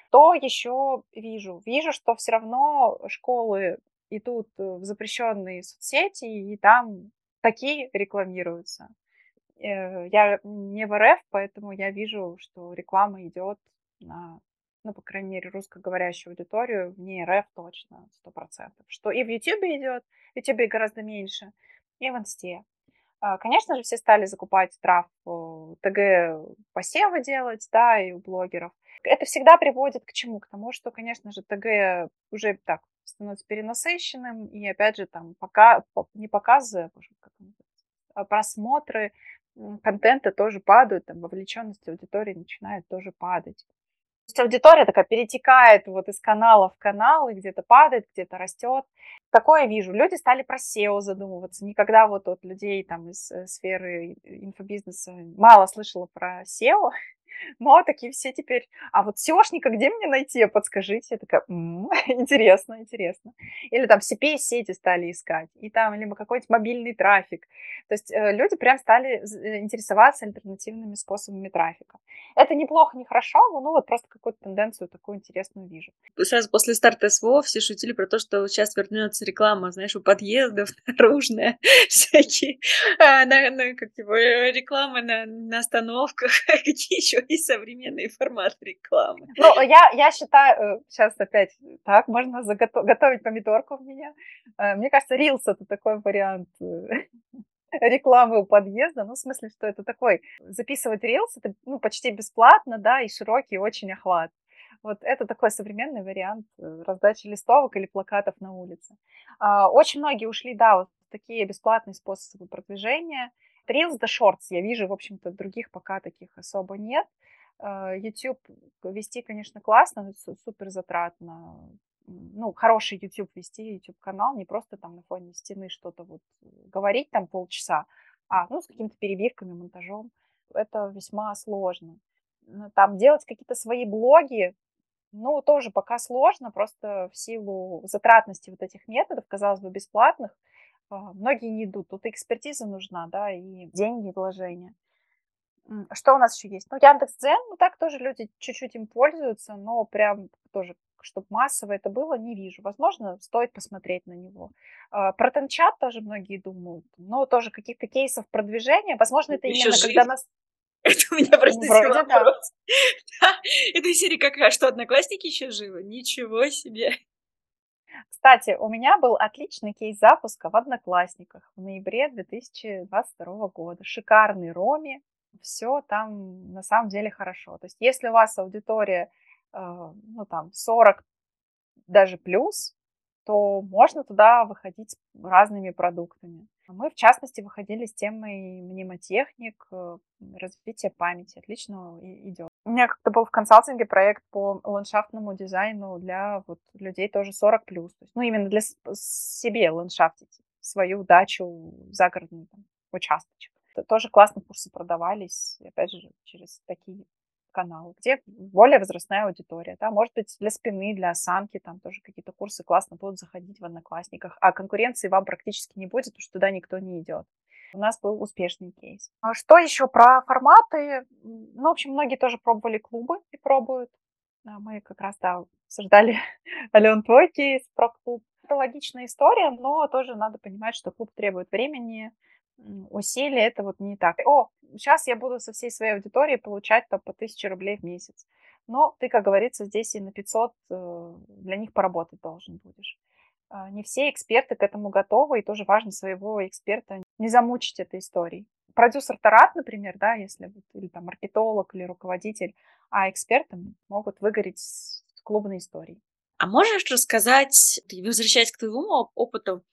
Что еще вижу? Вижу, что все равно школы идут в запрещенные соцсети, и там такие рекламируются. Э, я не в РФ, поэтому я вижу, что реклама идет на, ну, по крайней мере, русскоговорящую аудиторию, вне РФ точно, сто процентов. Что и в Ютубе идет, в Ютубе гораздо меньше, и в Инсте. А, конечно же, все стали закупать трав, ТГ посевы делать, да, и у блогеров. Это всегда приводит к чему? К тому, что, конечно же, ТГ уже так становится перенасыщенным, и опять же, там, пока, не показы, а просмотры контента тоже падают, там, вовлеченность аудитории начинает тоже падать. То есть аудитория такая перетекает вот из канала в канал, и где-то падает, где-то растет. Такое вижу. Люди стали про SEO задумываться. Никогда вот от людей там из э, сферы инфобизнеса мало слышала про SEO. Но такие все теперь, а вот SEOшника где мне найти, подскажите? Я такая, м-м, интересно, интересно. Или там CPA-сети стали искать, и там либо какой-то мобильный трафик. То есть э, люди прям стали э, интересоваться альтернативными способами трафика. Это неплохо, не хорошо, но ну вот просто какую-то тенденцию такую интересную вижу. Сразу после старта СВО все шутили про то, что сейчас вернется реклама, знаешь, у подъездов, наружная, всякие, а, на, на, как его, реклама на, на остановках, какие еще и современный формат рекламы. Ну, я, я считаю, сейчас э, опять так, можно заготовить готовить помидорку в меня. Э, мне кажется, Reels это такой вариант э, рекламы у подъезда, ну, в смысле, что это такой, записывать Reels, это ну, почти бесплатно, да, и широкий очень охват. Вот это такой современный вариант раздачи листовок или плакатов на улице. А, очень многие ушли, да, вот такие бесплатные способы продвижения. Reels да Shorts я вижу, в общем-то, других пока таких особо нет. А, YouTube вести, конечно, классно, но супер затратно. Ну, хороший YouTube вести, YouTube канал, не просто там на фоне стены что-то вот говорить там полчаса, а ну с какими-то перебивками, монтажом. Это весьма сложно. Там делать какие-то свои блоги, ну, тоже пока сложно, просто в силу затратности вот этих методов, казалось бы, бесплатных, многие не идут. Тут экспертиза нужна, да, и деньги, и вложения. Что у нас еще есть? Ну, Яндекс.Дзен, ну, так тоже люди чуть-чуть им пользуются, но прям тоже, чтобы массово это было, не вижу. Возможно, стоит посмотреть на него. А, про Тенчат тоже многие думают, но тоже каких-то кейсов продвижения. Возможно, это еще именно жив? когда нас... Это у меня просто Вроде вопрос. Да. Это серия какая? Что, одноклассники еще живы? Ничего себе. Кстати, у меня был отличный кейс запуска в Одноклассниках в ноябре 2022 года. Шикарный Роми, все там на самом деле хорошо. То есть если у вас аудитория, э, ну там 40 даже плюс, то можно туда выходить разными продуктами. Мы, в частности, выходили с темой мнемотехник, э, развития памяти. Отлично идет. У меня как-то был в консалтинге проект по ландшафтному дизайну для вот людей тоже 40 плюс. Ну, именно для себе ландшафтить свою дачу, загородный там, участочек. Тоже классно курсы продавались, опять же, через такие каналы, где более возрастная аудитория, да, может быть, для спины, для осанки, там тоже какие-то курсы классно будут заходить в Одноклассниках, а конкуренции вам практически не будет, потому что туда никто не идет. У нас был успешный кейс. А что еще про форматы? Ну, в общем, многие тоже пробовали клубы и пробуют. А мы как раз, да, обсуждали, Ален, твой кейс про клуб. Это логичная история, но тоже надо понимать, что клуб требует времени, усилий, это вот не так. О, сейчас я буду со всей своей аудиторией получать там, по 1000 рублей в месяц. Но ты, как говорится, здесь и на 500 э, для них поработать должен будешь. А, не все эксперты к этому готовы, и тоже важно своего эксперта не замучить этой историей. продюсер Тарат, например, да, если или там маркетолог или руководитель, а эксперты могут выгореть с клубной историей. А можешь рассказать, возвращаясь к твоему опыту,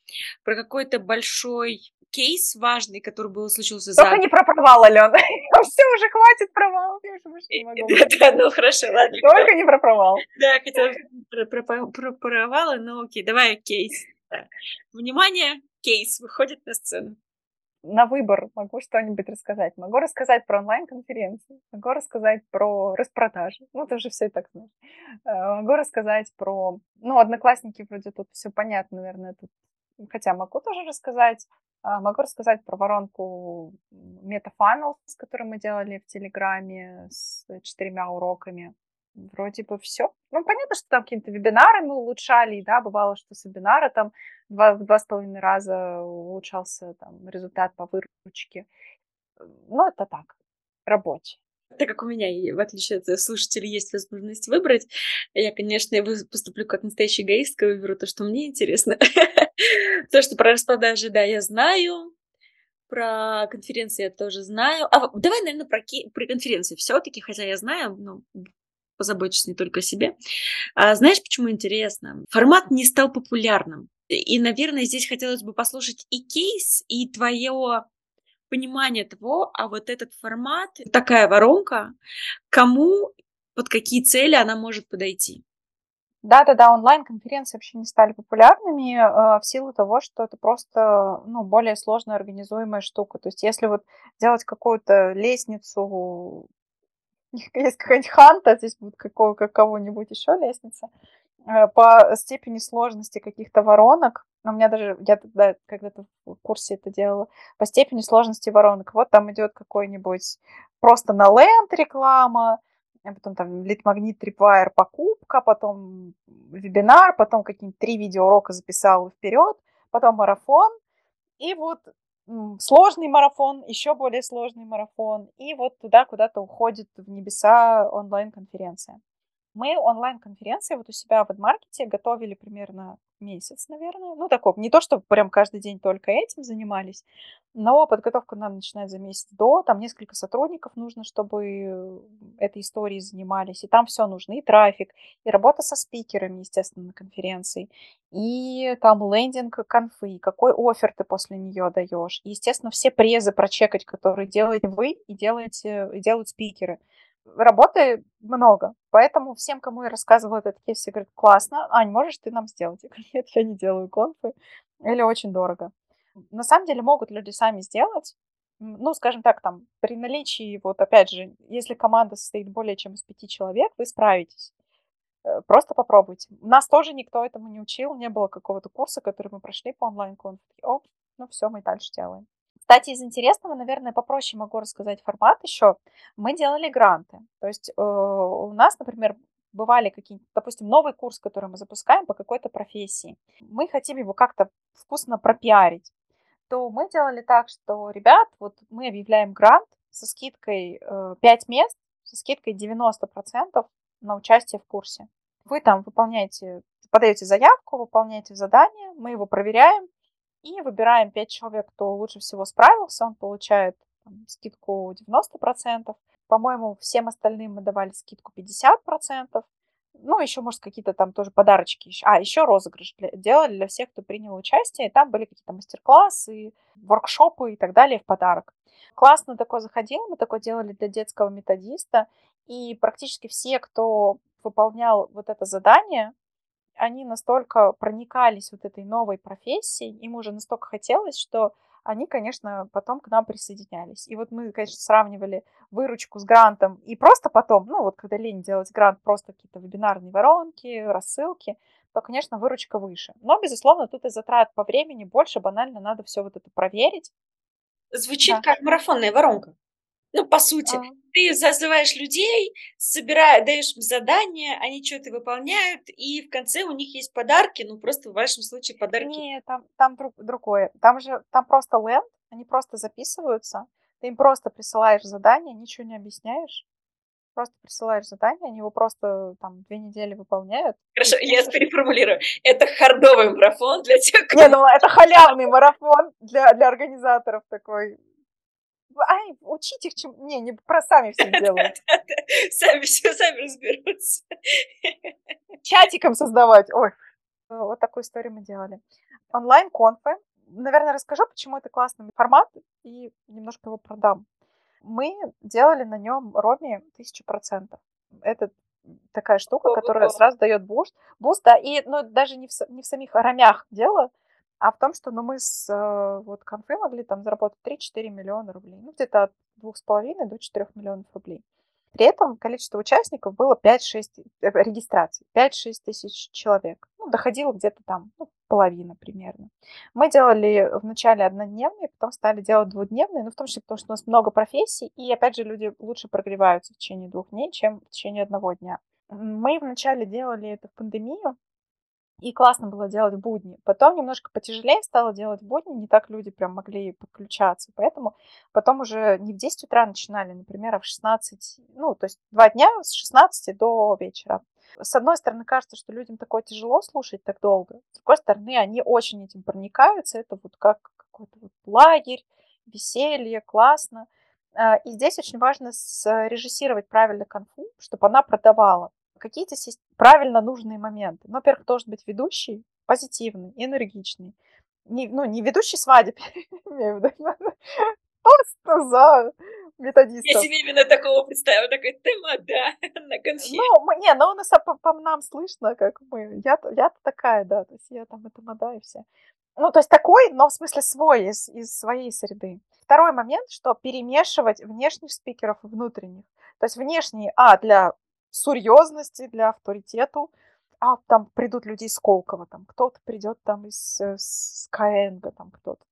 про какой-то большой кейс важный, который был случился за... Только не про провал, Алена. Все, уже хватит провал. Я уже больше не могу. Да, ну хорошо, ладно. Только не про провал. Да, хотела про провалы, но окей, давай кейс. Внимание, кейс выходит на сцену на выбор могу что-нибудь рассказать. Могу рассказать про онлайн-конференции, могу рассказать про распродажи, ну, ты уже все и так знаешь. Э, могу рассказать про... Ну, одноклассники вроде тут все понятно, наверное, тут... Хотя могу тоже рассказать. А, могу рассказать про воронку MetaFunnel, с которой мы делали в Телеграме с четырьмя уроками вроде бы все. Ну, понятно, что там какие-то вебинары мы улучшали, да, бывало, что с вебинара там два, два с половиной раза улучшался там результат по выручке. Ну, это так, рабочий. Так как у меня, в отличие от слушателей, есть возможность выбрать, я, конечно, поступлю как настоящая эгоистка, выберу то, что мне интересно. То, что про распродажи, да, я знаю, про конференции я тоже знаю. А давай, наверное, про, про конференции все-таки, хотя я знаю, ну, позабочусь не только о себе. А знаешь, почему интересно? Формат не стал популярным. И, наверное, здесь хотелось бы послушать и кейс, и твое понимание того, а вот этот формат, такая воронка, кому, под какие цели она может подойти. Да-да-да, онлайн-конференции вообще не стали популярными э, в силу того, что это просто ну, более сложно организуемая штука. То есть если вот делать какую-то лестницу есть какая-нибудь ханта, здесь будет какого, кого-нибудь еще лестница, э, по степени сложности каких-то воронок, у меня даже, я тогда когда-то в курсе это делала, по степени сложности воронок. Вот там идет какой-нибудь просто на ленд реклама, а потом там лид-магнит, трипвайер, покупка, потом вебинар, потом какие-нибудь три видеоурока записал вперед, потом марафон, и вот сложный марафон, еще более сложный марафон, и вот туда куда-то уходит в небеса онлайн-конференция. Мы онлайн-конференции вот у себя в AdMarket готовили примерно месяц, наверное. Ну, такой, не то, чтобы прям каждый день только этим занимались, но подготовка нам начинает за месяц до. Там несколько сотрудников нужно, чтобы этой историей занимались. И там все нужно. И трафик, и работа со спикерами, естественно, на конференции, и там лендинг конфы, какой офер ты после нее даешь. И, естественно, все презы прочекать, которые делаете вы и делаете, делают спикеры работы много. Поэтому всем, кому я рассказывала этот кейс, все говорят, классно, Ань, можешь ты нам сделать? Я говорю, нет, я не делаю конфы. Или очень дорого. На самом деле могут люди сами сделать. Ну, скажем так, там, при наличии, вот опять же, если команда состоит более чем из пяти человек, вы справитесь. Э, просто попробуйте. Нас тоже никто этому не учил, не было какого-то курса, который мы прошли по онлайн-конфе. О, ну все, мы дальше делаем. Кстати, из интересного, наверное, попроще могу рассказать формат еще. Мы делали гранты. То есть э, у нас, например, бывали какие-то, допустим, новый курс, который мы запускаем по какой-то профессии. Мы хотим его как-то вкусно пропиарить. То мы делали так, что, ребят, вот мы объявляем грант со скидкой э, 5 мест, со скидкой 90% на участие в курсе. Вы там выполняете, подаете заявку, выполняете задание, мы его проверяем, и выбираем 5 человек, кто лучше всего справился, он получает там, скидку 90%. По-моему, всем остальным мы давали скидку 50%. Ну, еще, может, какие-то там тоже подарочки. А, еще розыгрыш для, делали для всех, кто принял участие. И там были какие-то мастер-классы, воркшопы и так далее в подарок. Классно такое заходил, мы такое делали для детского методиста. И практически все, кто выполнял вот это задание, они настолько проникались вот этой новой профессией, им уже настолько хотелось, что они, конечно, потом к нам присоединялись. И вот мы, конечно, сравнивали выручку с грантом и просто потом, ну вот когда лень делать грант, просто какие-то вебинарные воронки, рассылки, то, конечно, выручка выше. Но, безусловно, тут и затрат по времени больше, банально надо все вот это проверить. Звучит да. как марафонная воронка. Ну, по сути, а. Ты зазываешь людей, собираешь, даешь им задания, они что-то выполняют, и в конце у них есть подарки, ну, просто в вашем случае подарки. Нет, там, там друг, другое. Там же, там просто ленд, они просто записываются, ты им просто присылаешь задание, ничего не объясняешь, просто присылаешь задание, они его просто там две недели выполняют. Хорошо, я переформулирую. Это хардовый марафон для тех, кто... Не, ну это халявный марафон для, для организаторов такой научить их чем... Не, не про сами все делают. Сами все, сами разберутся. Чатиком создавать. Ой, вот такую историю мы делали. Онлайн-конфы. Наверное, расскажу, почему это классный формат, и немножко его продам. Мы делали на нем ROMI тысячу процентов. Это такая штука, которая сразу дает буст. Буст, да, и ну, даже не в, не в самих ромях дело, а в том, что ну, мы с э, вот конфы могли там заработать 3-4 миллиона рублей. Ну, где-то от 2,5 до 4 миллионов рублей. При этом количество участников было 5-6 э, регистраций, 5-6 тысяч человек. Ну, доходило где-то там ну, половина примерно. Мы делали вначале однодневные, потом стали делать двухдневные, ну, в том числе потому, что у нас много профессий, и, опять же, люди лучше прогреваются в течение двух дней, чем в течение одного дня. Мы вначале делали это в пандемию, и классно было делать в будни. Потом немножко потяжелее стало делать в будни, не так люди прям могли подключаться. Поэтому потом уже не в 10 утра начинали, например, а в 16, ну, то есть два дня с 16 до вечера. С одной стороны, кажется, что людям такое тяжело слушать так долго. С другой стороны, они очень этим проникаются. Это вот как какой-то вот лагерь, веселье, классно. А, и здесь очень важно срежиссировать правильно конфу, чтобы она продавала какие-то правильно нужные моменты. Ну, во-первых, должен быть ведущий, позитивный, энергичный. Не, ну, не ведущий свадеб, имею в виду. Просто за методистов. Я себе именно такого представила, такая тамада на конфе. Ну, не, ну у нас по, по нам слышно, как мы. Я, я такая, да, то есть я там это мода и все. Ну, то есть такой, но в смысле свой, из, из своей среды. Второй момент, что перемешивать внешних спикеров и внутренних. То есть внешние, а, для серьезности, для авторитету. А там придут люди из Сколково, там кто-то придет там из э, Skyeng, там кто-то.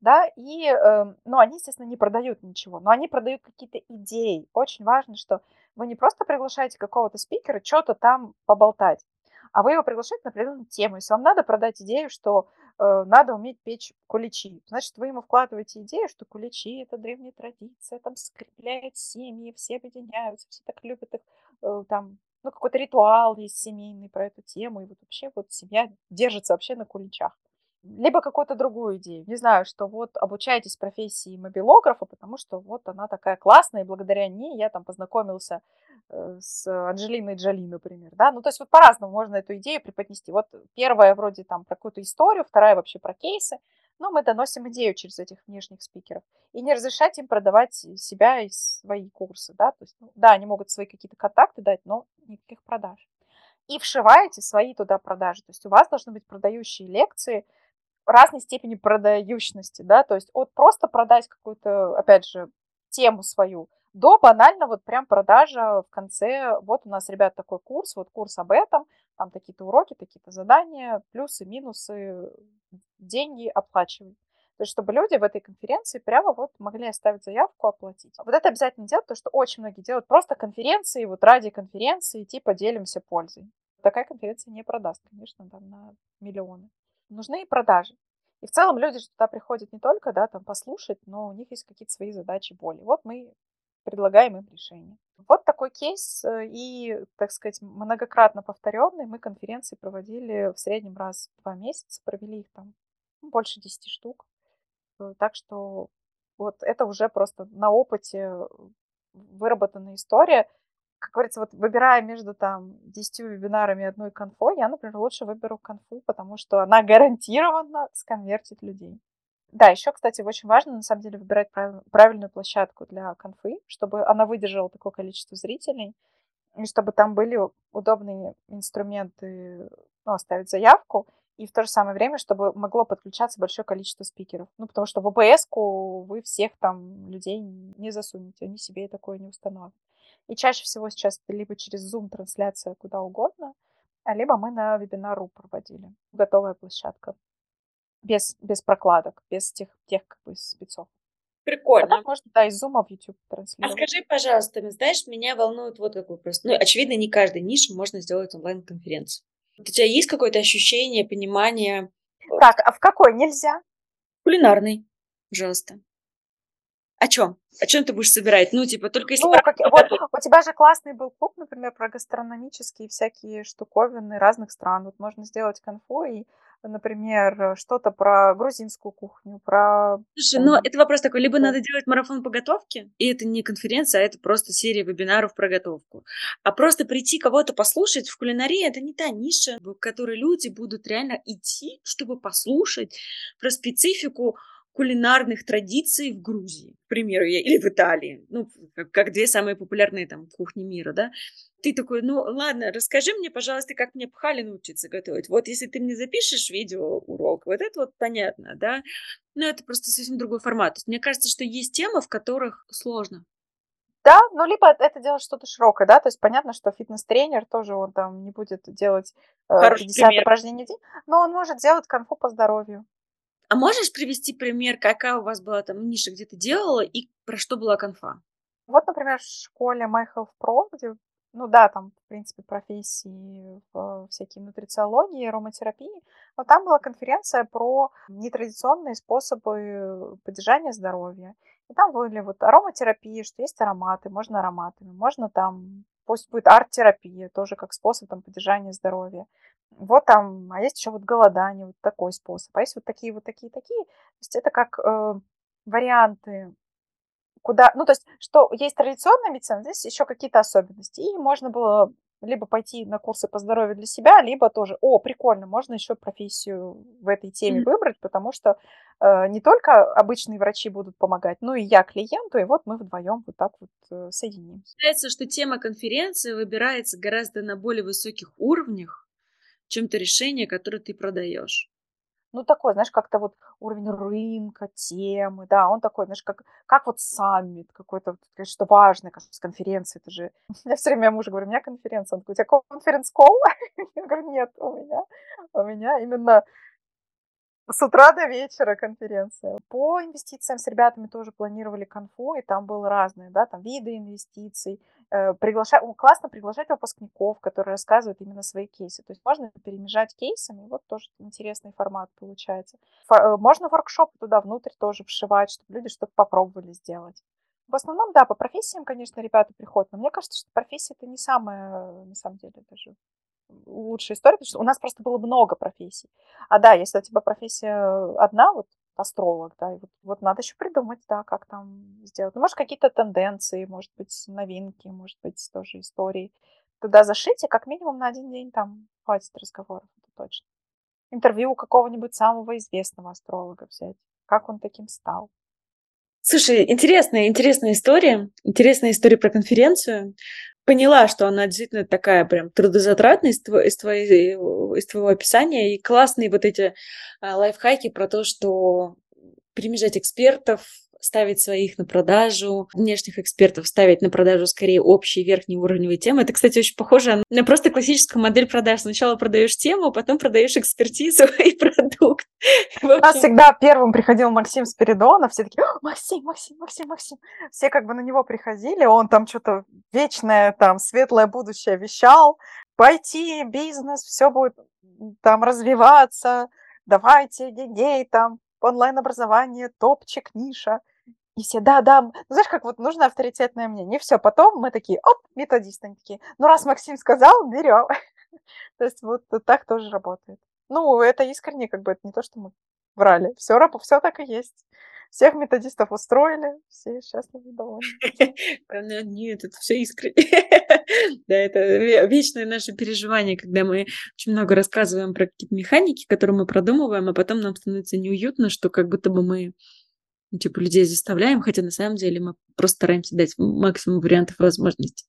Да, и, э, ну, они, естественно, не продают ничего, но они продают какие-то идеи. Очень важно, что вы не просто приглашаете какого-то спикера что-то там поболтать, а вы его приглашаете на определенную тему. Если вам надо продать идею, что э, надо уметь печь куличи, значит, вы ему вкладываете идею, что куличи – это древняя традиция, там скрепляет семьи, все объединяются, все так любят их, э, там, ну, какой-то ритуал есть семейный про эту тему, и вот вообще вот семья держится вообще на куличах либо какую-то другую идею. Не знаю, что вот обучайтесь профессии мобилографа, потому что вот она такая классная, и благодаря ней я там познакомился э, с Анджелиной Джоли, например, да, ну, то есть вот по-разному можно эту идею преподнести. Вот первая вроде там про какую-то историю, вторая вообще про кейсы, но мы доносим идею через этих внешних спикеров. И не разрешать им продавать себя и свои курсы, да, то есть, ну, да, они могут свои какие-то контакты дать, но никаких продаж. И вшиваете свои туда продажи, то есть у вас должны быть продающие лекции, разной степени продающности, да, то есть от просто продать какую-то, опять же, тему свою, до банально вот прям продажа в конце, вот у нас, ребят, такой курс, вот курс об этом, там такие-то уроки, такие-то задания, плюсы, минусы, деньги оплачивать. То есть, чтобы люди в этой конференции прямо вот могли оставить заявку, оплатить. Вот это обязательно делать, потому что очень многие делают просто конференции, вот ради конференции, типа делимся пользой. Такая конференция не продаст, конечно, там на миллионы нужны и продажи. И в целом люди же туда приходят не только, да, там послушать, но у них есть какие-то свои задачи, боли. Вот мы предлагаем им решение. Вот такой кейс э, и, так сказать, многократно повторенный. Мы конференции проводили в среднем раз в два месяца, провели их там ну, больше десяти штук. Э, так что вот это уже просто на опыте выработанная история как говорится, вот выбирая между там 10 вебинарами и одной конфой, я, например, лучше выберу конфу, потому что она гарантированно сконвертит людей. Да, еще, кстати, очень важно, на самом деле, выбирать прав... правильную площадку для конфы, чтобы она выдержала такое количество зрителей, и чтобы там были удобные инструменты, ну, оставить заявку, и в то же самое время, чтобы могло подключаться большое количество спикеров. Ну, потому что в ОБС-ку вы всех там людей не засунете, они себе такое не установят. И чаще всего сейчас это либо через Zoom трансляция куда угодно, а либо мы на вебинару проводили. Готовая площадка. Без, без прокладок, без тех, тех как бы спецов. Прикольно. А можно, да, из Zoom в YouTube а транслировать. А скажи, пожалуйста, знаешь, меня волнует вот какой вопрос. Ну, очевидно, не каждой нише можно сделать онлайн-конференцию. У тебя есть какое-то ощущение, понимание? Так, а в какой нельзя? Кулинарный, пожалуйста. О чем? О чем ты будешь собирать? Ну, типа, только если... Ну, как, вот, у тебя же классный был клуб, например, про гастрономические всякие штуковины разных стран. Вот можно сделать конфу и например, что-то про грузинскую кухню, про Слушай, но это вопрос такой, либо надо делать марафон по готовке, и это не конференция, а это просто серия вебинаров про готовку. А просто прийти кого-то послушать в кулинарии, это не та ниша, в которой люди будут реально идти, чтобы послушать про специфику кулинарных традиций в Грузии, к примеру, или в Италии, ну, как, две самые популярные там кухни мира, да, ты такой, ну, ладно, расскажи мне, пожалуйста, как мне пхали научиться готовить. Вот если ты мне запишешь видео урок, вот это вот понятно, да, но это просто совсем другой формат. То есть мне кажется, что есть темы, в которых сложно. Да, ну либо это делать что-то широкое, да, то есть понятно, что фитнес-тренер тоже он там не будет делать э, 50 пример. упражнений в день, но он может делать конфу по здоровью. А можешь привести пример, какая у вас была там ниша, где ты делала, и про что была конфа? Вот, например, в школе My Health Pro, где, ну да, там, в принципе, профессии в всякие нутрициологии, ароматерапии, но там была конференция про нетрадиционные способы поддержания здоровья. И там были вот ароматерапии, что есть ароматы, можно ароматами, можно там, пусть будет арт-терапия, тоже как способ там поддержания здоровья. Вот там, а есть еще вот голодание, вот такой способ. А есть вот такие, вот такие, такие. То есть это как э, варианты, куда, ну то есть, что есть традиционная медицина, здесь еще какие-то особенности. И можно было либо пойти на курсы по здоровью для себя, либо тоже, о, прикольно, можно еще профессию в этой теме mm-hmm. выбрать, потому что э, не только обычные врачи будут помогать, но и я клиенту, и вот мы вдвоем вот так вот э, соединимся. Получается, что тема конференции выбирается гораздо на более высоких уровнях, чем то решение, которое ты продаешь. Ну, такой, знаешь, как-то вот уровень рынка, темы, да, он такой, знаешь, как, как вот саммит какой-то, что важное, кажется, конференция, это же... Я все время мужу говорю, у меня конференция, он такой, у тебя конференц-колл? Я говорю, нет, у меня, у меня именно с утра до вечера конференция. По инвестициям с ребятами тоже планировали конфу, и там было разное, да, там виды инвестиций. Э, приглашать, классно приглашать выпускников, которые рассказывают именно свои кейсы. То есть можно перемежать кейсами, вот тоже интересный формат получается. Фо- э, можно воркшоп туда внутрь тоже вшивать, чтобы люди что-то попробовали сделать. В основном, да, по профессиям, конечно, ребята приходят, но мне кажется, что профессия это не самое, на самом деле, даже лучшая история, потому что у нас просто было много профессий. А да, если у тебя профессия одна, вот астролог, да, и вот, вот надо еще придумать, да, как там сделать. Ну, может, какие-то тенденции, может быть, новинки, может быть, тоже истории. Туда зашить, и как минимум на один день там хватит разговоров, это точно. Интервью у какого-нибудь самого известного астролога взять. Как он таким стал. Слушай, интересная, интересная история. Интересная история про конференцию поняла, что она действительно такая прям трудозатратная из, тво, из, твоей, из твоего описания, и классные вот эти а, лайфхаки про то, что перемежать экспертов, ставить своих на продажу, внешних экспертов ставить на продажу скорее общие верхние уровневые темы. Это, кстати, очень похоже на просто классическую модель продаж. Сначала продаешь тему, потом продаешь экспертизу и продукт. У нас всегда первым приходил Максим Спиридонов, все такие, Максим, Максим, Максим, Максим. Все как бы на него приходили, он там что-то вечное, там, светлое будущее вещал, пойти, бизнес, все будет там развиваться, давайте деньги там, онлайн-образование, топчик, ниша. И все, да, да, ну, знаешь, как вот нужно авторитетное мнение. И все, потом мы такие, оп, методисты, они такие, ну, раз Максим сказал, берем. То есть вот так тоже работает. Ну, это искренне, как бы, это не то, что мы врали. Все, все так и есть. Всех методистов устроили, все счастливы довольны. Нет, это все искренне. Да, это вечное наше переживание, когда мы очень много рассказываем про какие-то механики, которые мы продумываем, а потом нам становится неуютно, что как будто бы мы типа людей заставляем, хотя на самом деле мы просто стараемся дать максимум вариантов возможностей.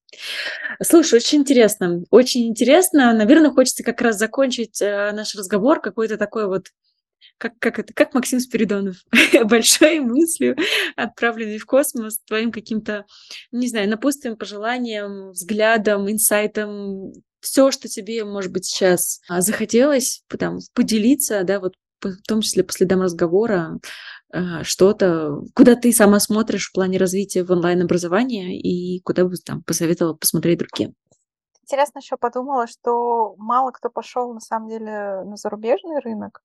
Слушай, очень интересно, очень интересно. Наверное, хочется как раз закончить э, наш разговор какой-то такой вот как, как это, как Максим Спиридонов, большой мыслью, отправленной в космос, твоим каким-то, не знаю, напутствием, пожеланием, взглядом, инсайтом, все, что тебе, может быть, сейчас а, захотелось там, поделиться, да, вот в том числе по следам разговора, а, что-то, куда ты сама смотришь в плане развития в онлайн-образовании и куда бы там посоветовала посмотреть другим. Интересно еще подумала, что мало кто пошел на самом деле на зарубежный рынок.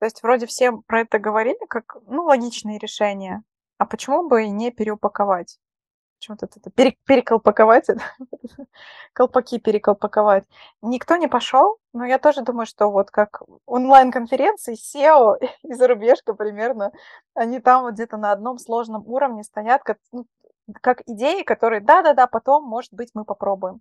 То есть вроде все про это говорили как, ну, логичные решения. А почему бы и не переупаковать? Почему-то это пере, переколпаковать, это, колпаки переколпаковать. Никто не пошел, но я тоже думаю, что вот как онлайн-конференции, SEO и зарубежка примерно, они там вот где-то на одном сложном уровне стоят, как, ну, как идеи, которые, да-да-да, потом, может быть, мы попробуем.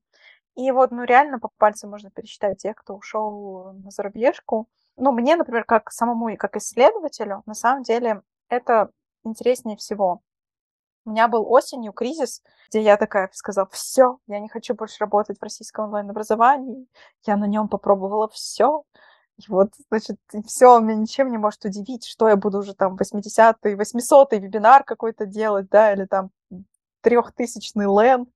И вот, ну, реально по пальцам можно пересчитать тех, кто ушел на зарубежку. Ну, мне, например, как самому и как исследователю, на самом деле, это интереснее всего. У меня был осенью кризис, где я такая сказала, все, я не хочу больше работать в российском онлайн-образовании. Я на нем попробовала все. И вот, значит, все, меня ничем не может удивить, что я буду уже там 80-й, 800-й вебинар какой-то делать, да, или там трехтысячный лен.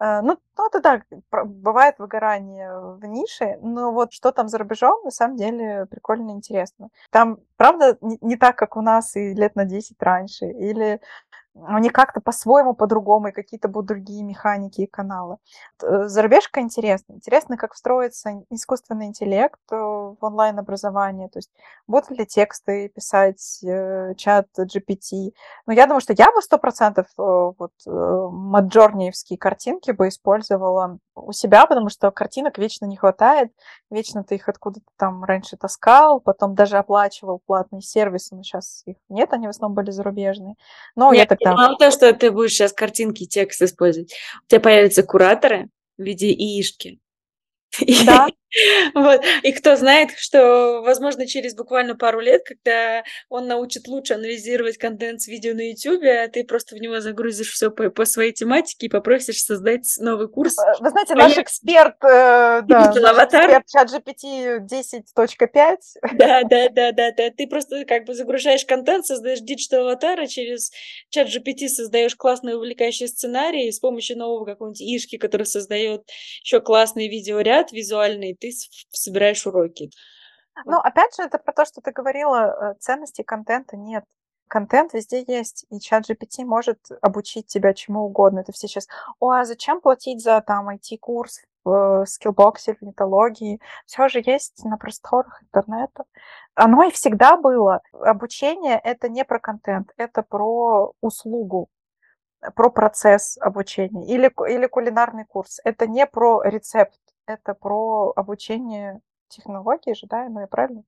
Э, ну, ну, это так, бывает выгорание в нише, но вот что там за рубежом, на самом деле прикольно интересно. Там, правда, не, не так, как у нас и лет на 10 раньше, или они как-то по-своему, по-другому, и какие-то будут другие механики и каналы. Э, зарубежка интересна. Интересно, как встроится искусственный интеллект э, в онлайн-образование, то есть будут ли тексты писать э, чат GPT. Но я думаю, что я бы сто процентов вот маджорниевские картинки бы использовала у себя, потому что картинок вечно не хватает, вечно ты их откуда-то там раньше таскал, потом даже оплачивал платные сервисы, но сейчас их нет, они в основном были зарубежные. Но я, я так. Мало того, что ты будешь сейчас картинки и текст использовать, у тебя появятся кураторы в виде иишки. Да. Вот. И кто знает, что, возможно, через буквально пару лет, когда он научит лучше анализировать контент с видео на YouTube, а ты просто в него загрузишь все по, по своей тематике и попросишь создать новый курс. Вы знаете, наш эксперт, э, да, наш эксперт чат GPT 10.5. Да, да, да, да, да. Ты просто как бы загружаешь контент, создаешь digital аватара, через чат GPT создаешь классный увлекающий сценарий с помощью нового какого-нибудь ИИшки, который создает еще классный видеоряд визуальный, ты собираешь уроки. Ну, опять же, это про то, что ты говорила, э, ценности контента нет. Контент везде есть, и чат GPT может обучить тебя чему угодно. Это все сейчас, о, а зачем платить за там IT-курс в скиллбоксе, в нетологии? Все же есть на просторах интернета. Оно и всегда было. Обучение — это не про контент, это про услугу про процесс обучения или, или кулинарный курс. Это не про рецепт, это про обучение технологии же, ну я правильно?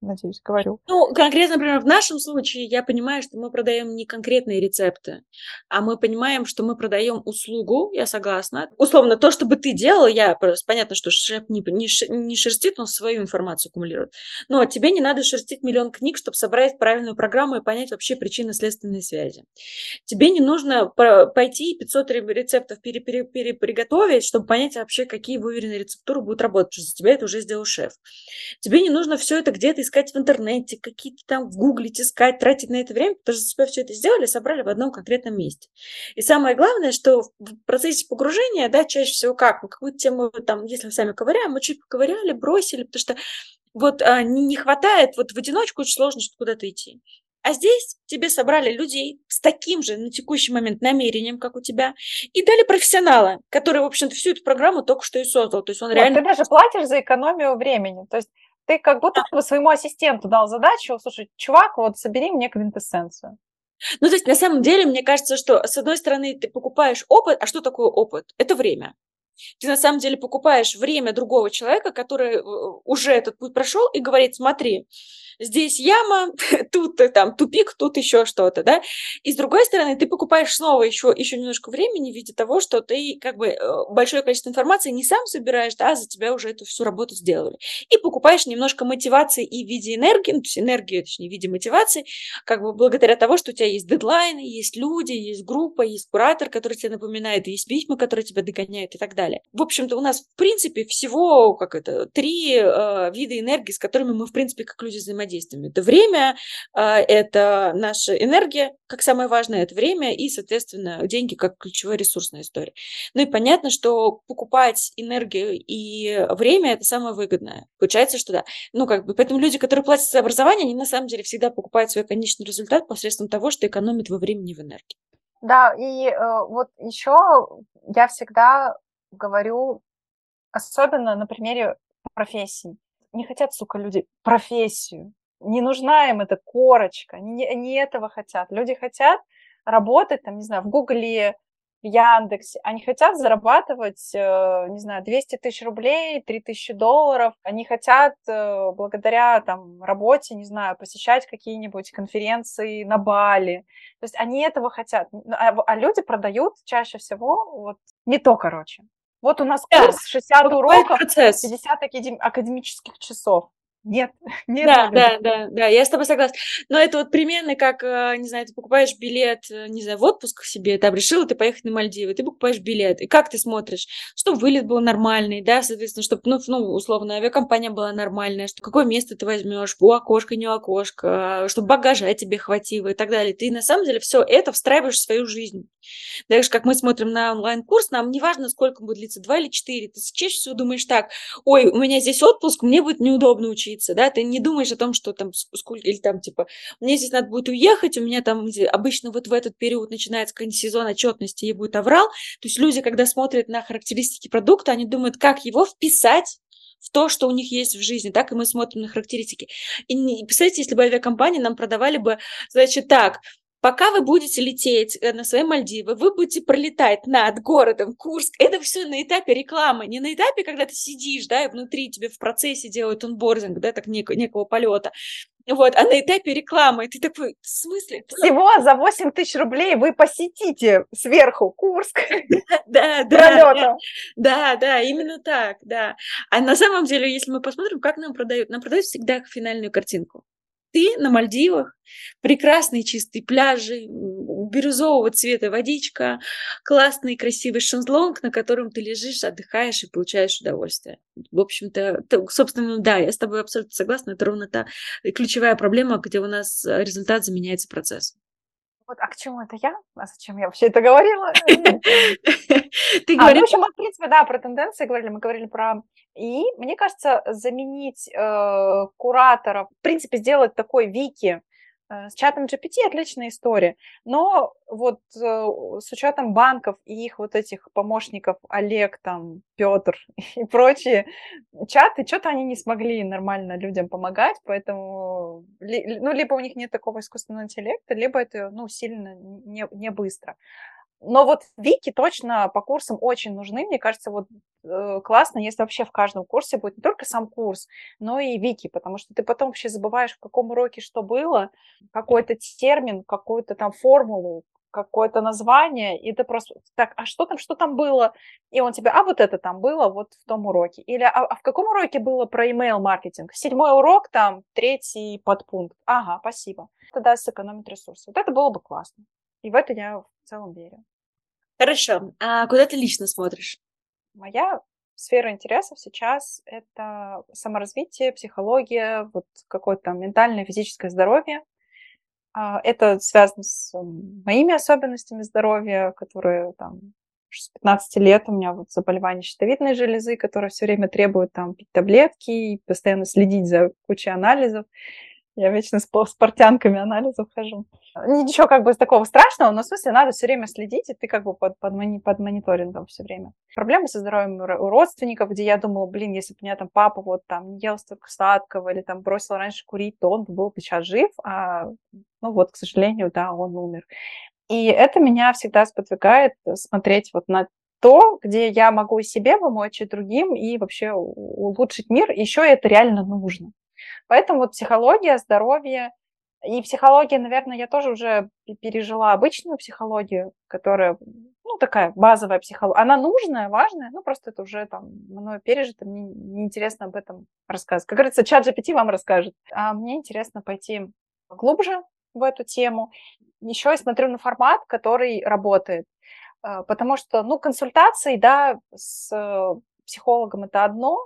Надеюсь, говорю. Ну, конкретно, например, в нашем случае я понимаю, что мы продаем не конкретные рецепты, а мы понимаем, что мы продаем услугу, я согласна. Условно, то, что бы ты делал, я просто, понятно, что шеф не, не, шерстит, он свою информацию аккумулирует. Но тебе не надо шерстить миллион книг, чтобы собрать правильную программу и понять вообще причинно-следственные связи. Тебе не нужно пойти 500 рецептов пере, пере, пере, приготовить, чтобы понять вообще, какие выверенные рецептуры будут работать, потому что за тебя это уже сделал шеф. Тебе не нужно все это где-то искать в интернете, какие-то там гуглить, искать, тратить на это время, потому что тебя все это сделали, собрали в одном конкретном месте. И самое главное, что в процессе погружения, да, чаще всего как, мы какую-то тему, там, если мы сами ковыряем, мы чуть поковыряли, бросили, потому что вот а, не, не хватает, вот в одиночку очень сложно куда-то идти. А здесь тебе собрали людей с таким же на текущий момент намерением, как у тебя, и дали профессионала, который, в общем-то, всю эту программу только что и создал. То есть он вот, реально... Ты даже платишь за экономию времени. То есть ты как будто бы своему ассистенту дал задачу, слушай, чувак, вот собери мне квинтэссенцию. Ну, то есть, на самом деле, мне кажется, что, с одной стороны, ты покупаешь опыт, а что такое опыт? Это время. Ты, на самом деле, покупаешь время другого человека, который э, уже этот путь прошел, и говорит, смотри, здесь яма, тут э, там тупик, тут еще что-то, да. И с другой стороны, ты покупаешь снова еще, еще немножко времени в виде того, что ты как бы э, большое количество информации не сам собираешь, да, а за тебя уже эту всю работу сделали. И покупаешь немножко мотивации и в виде энергии, ну, то есть энергию, точнее, в виде мотивации, как бы благодаря того, что у тебя есть дедлайны, есть люди, есть группа, есть куратор, который тебе напоминает, есть письма, которые тебя догоняют и так далее. В общем-то, у нас, в принципе, всего, как это, три э, вида энергии, с которыми мы, в принципе, как люди взаимодействуем взаимодействием. Это время, а, это наша энергия, как самое важное, это время и, соответственно, деньги как ключевая ресурсная история. Ну и понятно, что покупать энергию и время – это самое выгодное. Получается, что да. Ну, как бы, поэтому люди, которые платят за образование, они на самом деле всегда покупают свой конечный результат посредством того, что экономят во времени и в энергии. Да, и э, вот еще я всегда говорю, особенно на примере профессий не хотят, сука, люди профессию. Не нужна им эта корочка, не, не этого хотят. Люди хотят работать, там, не знаю, в Гугле в Яндексе, они хотят зарабатывать, э, не знаю, 200 тысяч рублей, 3 тысячи долларов. Они хотят э, благодаря там работе, не знаю, посещать какие-нибудь конференции на Бали. То есть они этого хотят. А, а люди продают чаще всего вот не то, короче. Вот у нас курс 60 уроков, 50 академических часов. Нет, нет. Да, да, да, да, я с тобой согласна. Но это вот примерно как, э, не знаю, ты покупаешь билет, э, не знаю, в отпуск себе, там решила ты поехать на Мальдивы, ты покупаешь билет, и как ты смотришь, чтобы вылет был нормальный, да, соответственно, чтобы, ну, ну, условно, авиакомпания была нормальная, что какое место ты возьмешь, у окошка, не у окошка, чтобы багажа тебе хватило и так далее. Ты на самом деле все это встраиваешь в свою жизнь. Так же, как мы смотрим на онлайн-курс, нам не важно, сколько будет длиться, два или четыре, ты чаще всего думаешь так, ой, у меня здесь отпуск, мне будет неудобно учиться, учиться, да, ты не думаешь о том, что там сколько, или там типа, мне здесь надо будет уехать, у меня там обычно вот в этот период начинается какой-нибудь сезон отчетности и будет аврал, то есть люди, когда смотрят на характеристики продукта, они думают, как его вписать в то, что у них есть в жизни, так и мы смотрим на характеристики. И представьте, если бы авиакомпании нам продавали бы, значит, так, Пока вы будете лететь э, на свои Мальдивы, вы будете пролетать над городом Курск. Это все на этапе рекламы, не на этапе, когда ты сидишь, да, и внутри тебе в процессе делают онбординг, да, так нек- некого полета. Вот, а на этапе рекламы, ты такой, в смысле? Всего за 8 тысяч рублей вы посетите сверху Курск. Да, да, да, да, именно так, да. А на самом деле, если мы посмотрим, как нам продают, нам продают всегда финальную картинку ты на Мальдивах, прекрасные чистые пляжи, бирюзового цвета водичка, классный красивый шезлонг, на котором ты лежишь, отдыхаешь и получаешь удовольствие. В общем-то, собственно, да, я с тобой абсолютно согласна, это ровно та ключевая проблема, где у нас результат заменяется процессом. Вот, а к чему это я? А зачем я вообще это говорила? Ты говоришь... А, ну, в общем, мы, в принципе, да, про тенденции говорили, мы говорили про... И, мне кажется, заменить э, кураторов, в принципе, сделать такой вики, с чатом GPT отличная история, но вот э, с учетом банков и их вот этих помощников Олег, там, Петр и прочие чаты, что-то они не смогли нормально людям помогать, поэтому, ну, либо у них нет такого искусственного интеллекта, либо это, ну, сильно не, не быстро. Но вот вики точно по курсам очень нужны. Мне кажется, вот э, классно, если вообще в каждом курсе будет не только сам курс, но и вики, потому что ты потом вообще забываешь, в каком уроке что было, какой-то термин, какую-то там формулу, какое-то название, и ты просто так, а что там, что там было? И он тебе, а вот это там было вот в том уроке. Или а, а в каком уроке было про email маркетинг? Седьмой урок, там, третий подпункт. Ага, спасибо. Это даст сэкономить ресурсы. Вот это было бы классно. И в это я в целом верю. Хорошо. А куда ты лично смотришь? Моя сфера интересов сейчас — это саморазвитие, психология, вот какое-то ментальное, физическое здоровье. А, это связано с моими особенностями здоровья, которые там с 15 лет у меня вот заболевание щитовидной железы, которое все время требует там пить таблетки и постоянно следить за кучей анализов. Я вечно с, с портянками анализов хожу. Ничего как бы такого страшного, но в смысле надо все время следить, и ты как бы под, под, мони, под мониторингом все время. Проблемы со здоровьем у родственников, где я думала, блин, если бы у меня там папа вот там не ел столько сладкого или там бросил раньше курить, то он был бы сейчас жив, а ну вот, к сожалению, да, он умер. И это меня всегда сподвигает смотреть вот на то, где я могу и себе помочь, и другим, и вообще улучшить мир. Еще это реально нужно. Поэтому вот психология, здоровье, и психология, наверное, я тоже уже пережила обычную психологию, которая, ну, такая базовая психология. Она нужная, важная, ну, просто это уже там мною пережито, мне неинтересно об этом рассказывать. Как говорится, чат GPT вам расскажет. А мне интересно пойти глубже в эту тему. Еще я смотрю на формат, который работает. А, потому что, ну, консультации, да, с психологом это одно,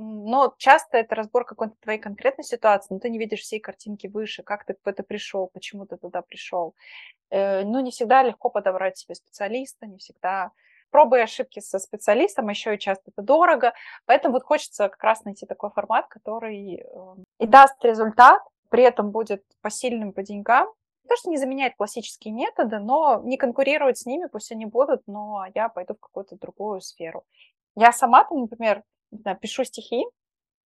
но часто это разбор какой-то твоей конкретной ситуации, но ты не видишь всей картинки выше, как ты в это пришел, почему ты туда пришел. Э, ну, не всегда легко подобрать себе специалиста, не всегда пробы и ошибки со специалистом, еще и часто это дорого. Поэтому вот хочется как раз найти такой формат, который эм, и даст результат, при этом будет посильным по деньгам. То, что не заменяет классические методы, но не конкурировать с ними, пусть они будут, но я пойду в какую-то другую сферу. Я сама, например, знаю, пишу стихи,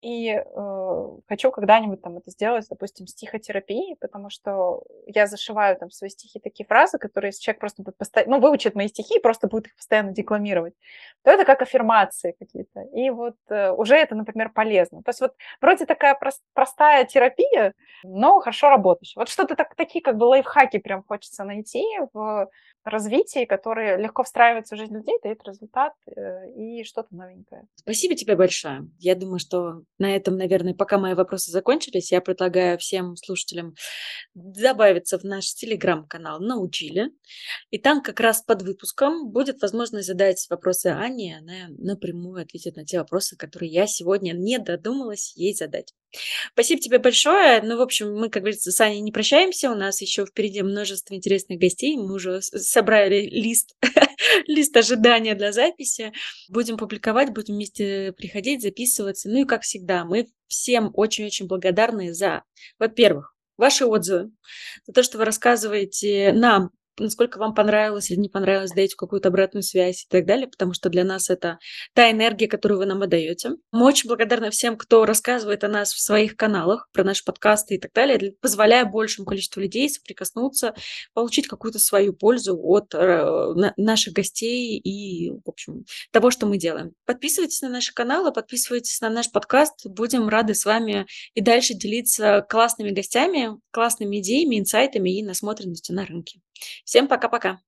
И э, хочу когда-нибудь там это сделать, допустим, стихотерапией, потому что я зашиваю там свои стихи такие фразы, которые если человек просто будет постоянно, ну, выучит мои стихи и просто будет их постоянно декламировать, то это как аффирмации какие-то. И вот э, уже это, например, полезно. То есть вот вроде такая прост, простая терапия, но хорошо работающая. Вот что-то так, такие как бы лайфхаки прям хочется найти в развитии, которые легко встраиваются в жизнь людей, дают результат э, и что-то новенькое. Спасибо тебе большое. Я думаю, что на этом, наверное, пока мои вопросы закончились, я предлагаю всем слушателям добавиться в наш телеграм-канал «Научили». И там как раз под выпуском будет возможность задать вопросы Ане, она напрямую ответит на те вопросы, которые я сегодня не додумалась ей задать. Спасибо тебе большое. Ну, в общем, мы, как говорится, с Аней не прощаемся. У нас еще впереди множество интересных гостей. Мы уже собрали лист, лист ожидания для записи. Будем публиковать, будем вместе приходить, записываться. Ну и, как всегда, мы всем очень-очень благодарны за, во-первых, ваши отзывы, за то, что вы рассказываете нам насколько вам понравилось или не понравилось, даете какую-то обратную связь и так далее, потому что для нас это та энергия, которую вы нам отдаете. Мы очень благодарны всем, кто рассказывает о нас в своих каналах, про наши подкасты и так далее, позволяя большему количеству людей соприкоснуться, получить какую-то свою пользу от э, наших гостей и, в общем, того, что мы делаем. Подписывайтесь на наши каналы, подписывайтесь на наш подкаст. Будем рады с вами и дальше делиться классными гостями, классными идеями, инсайтами и насмотренностью на рынке. Всем пока-пока.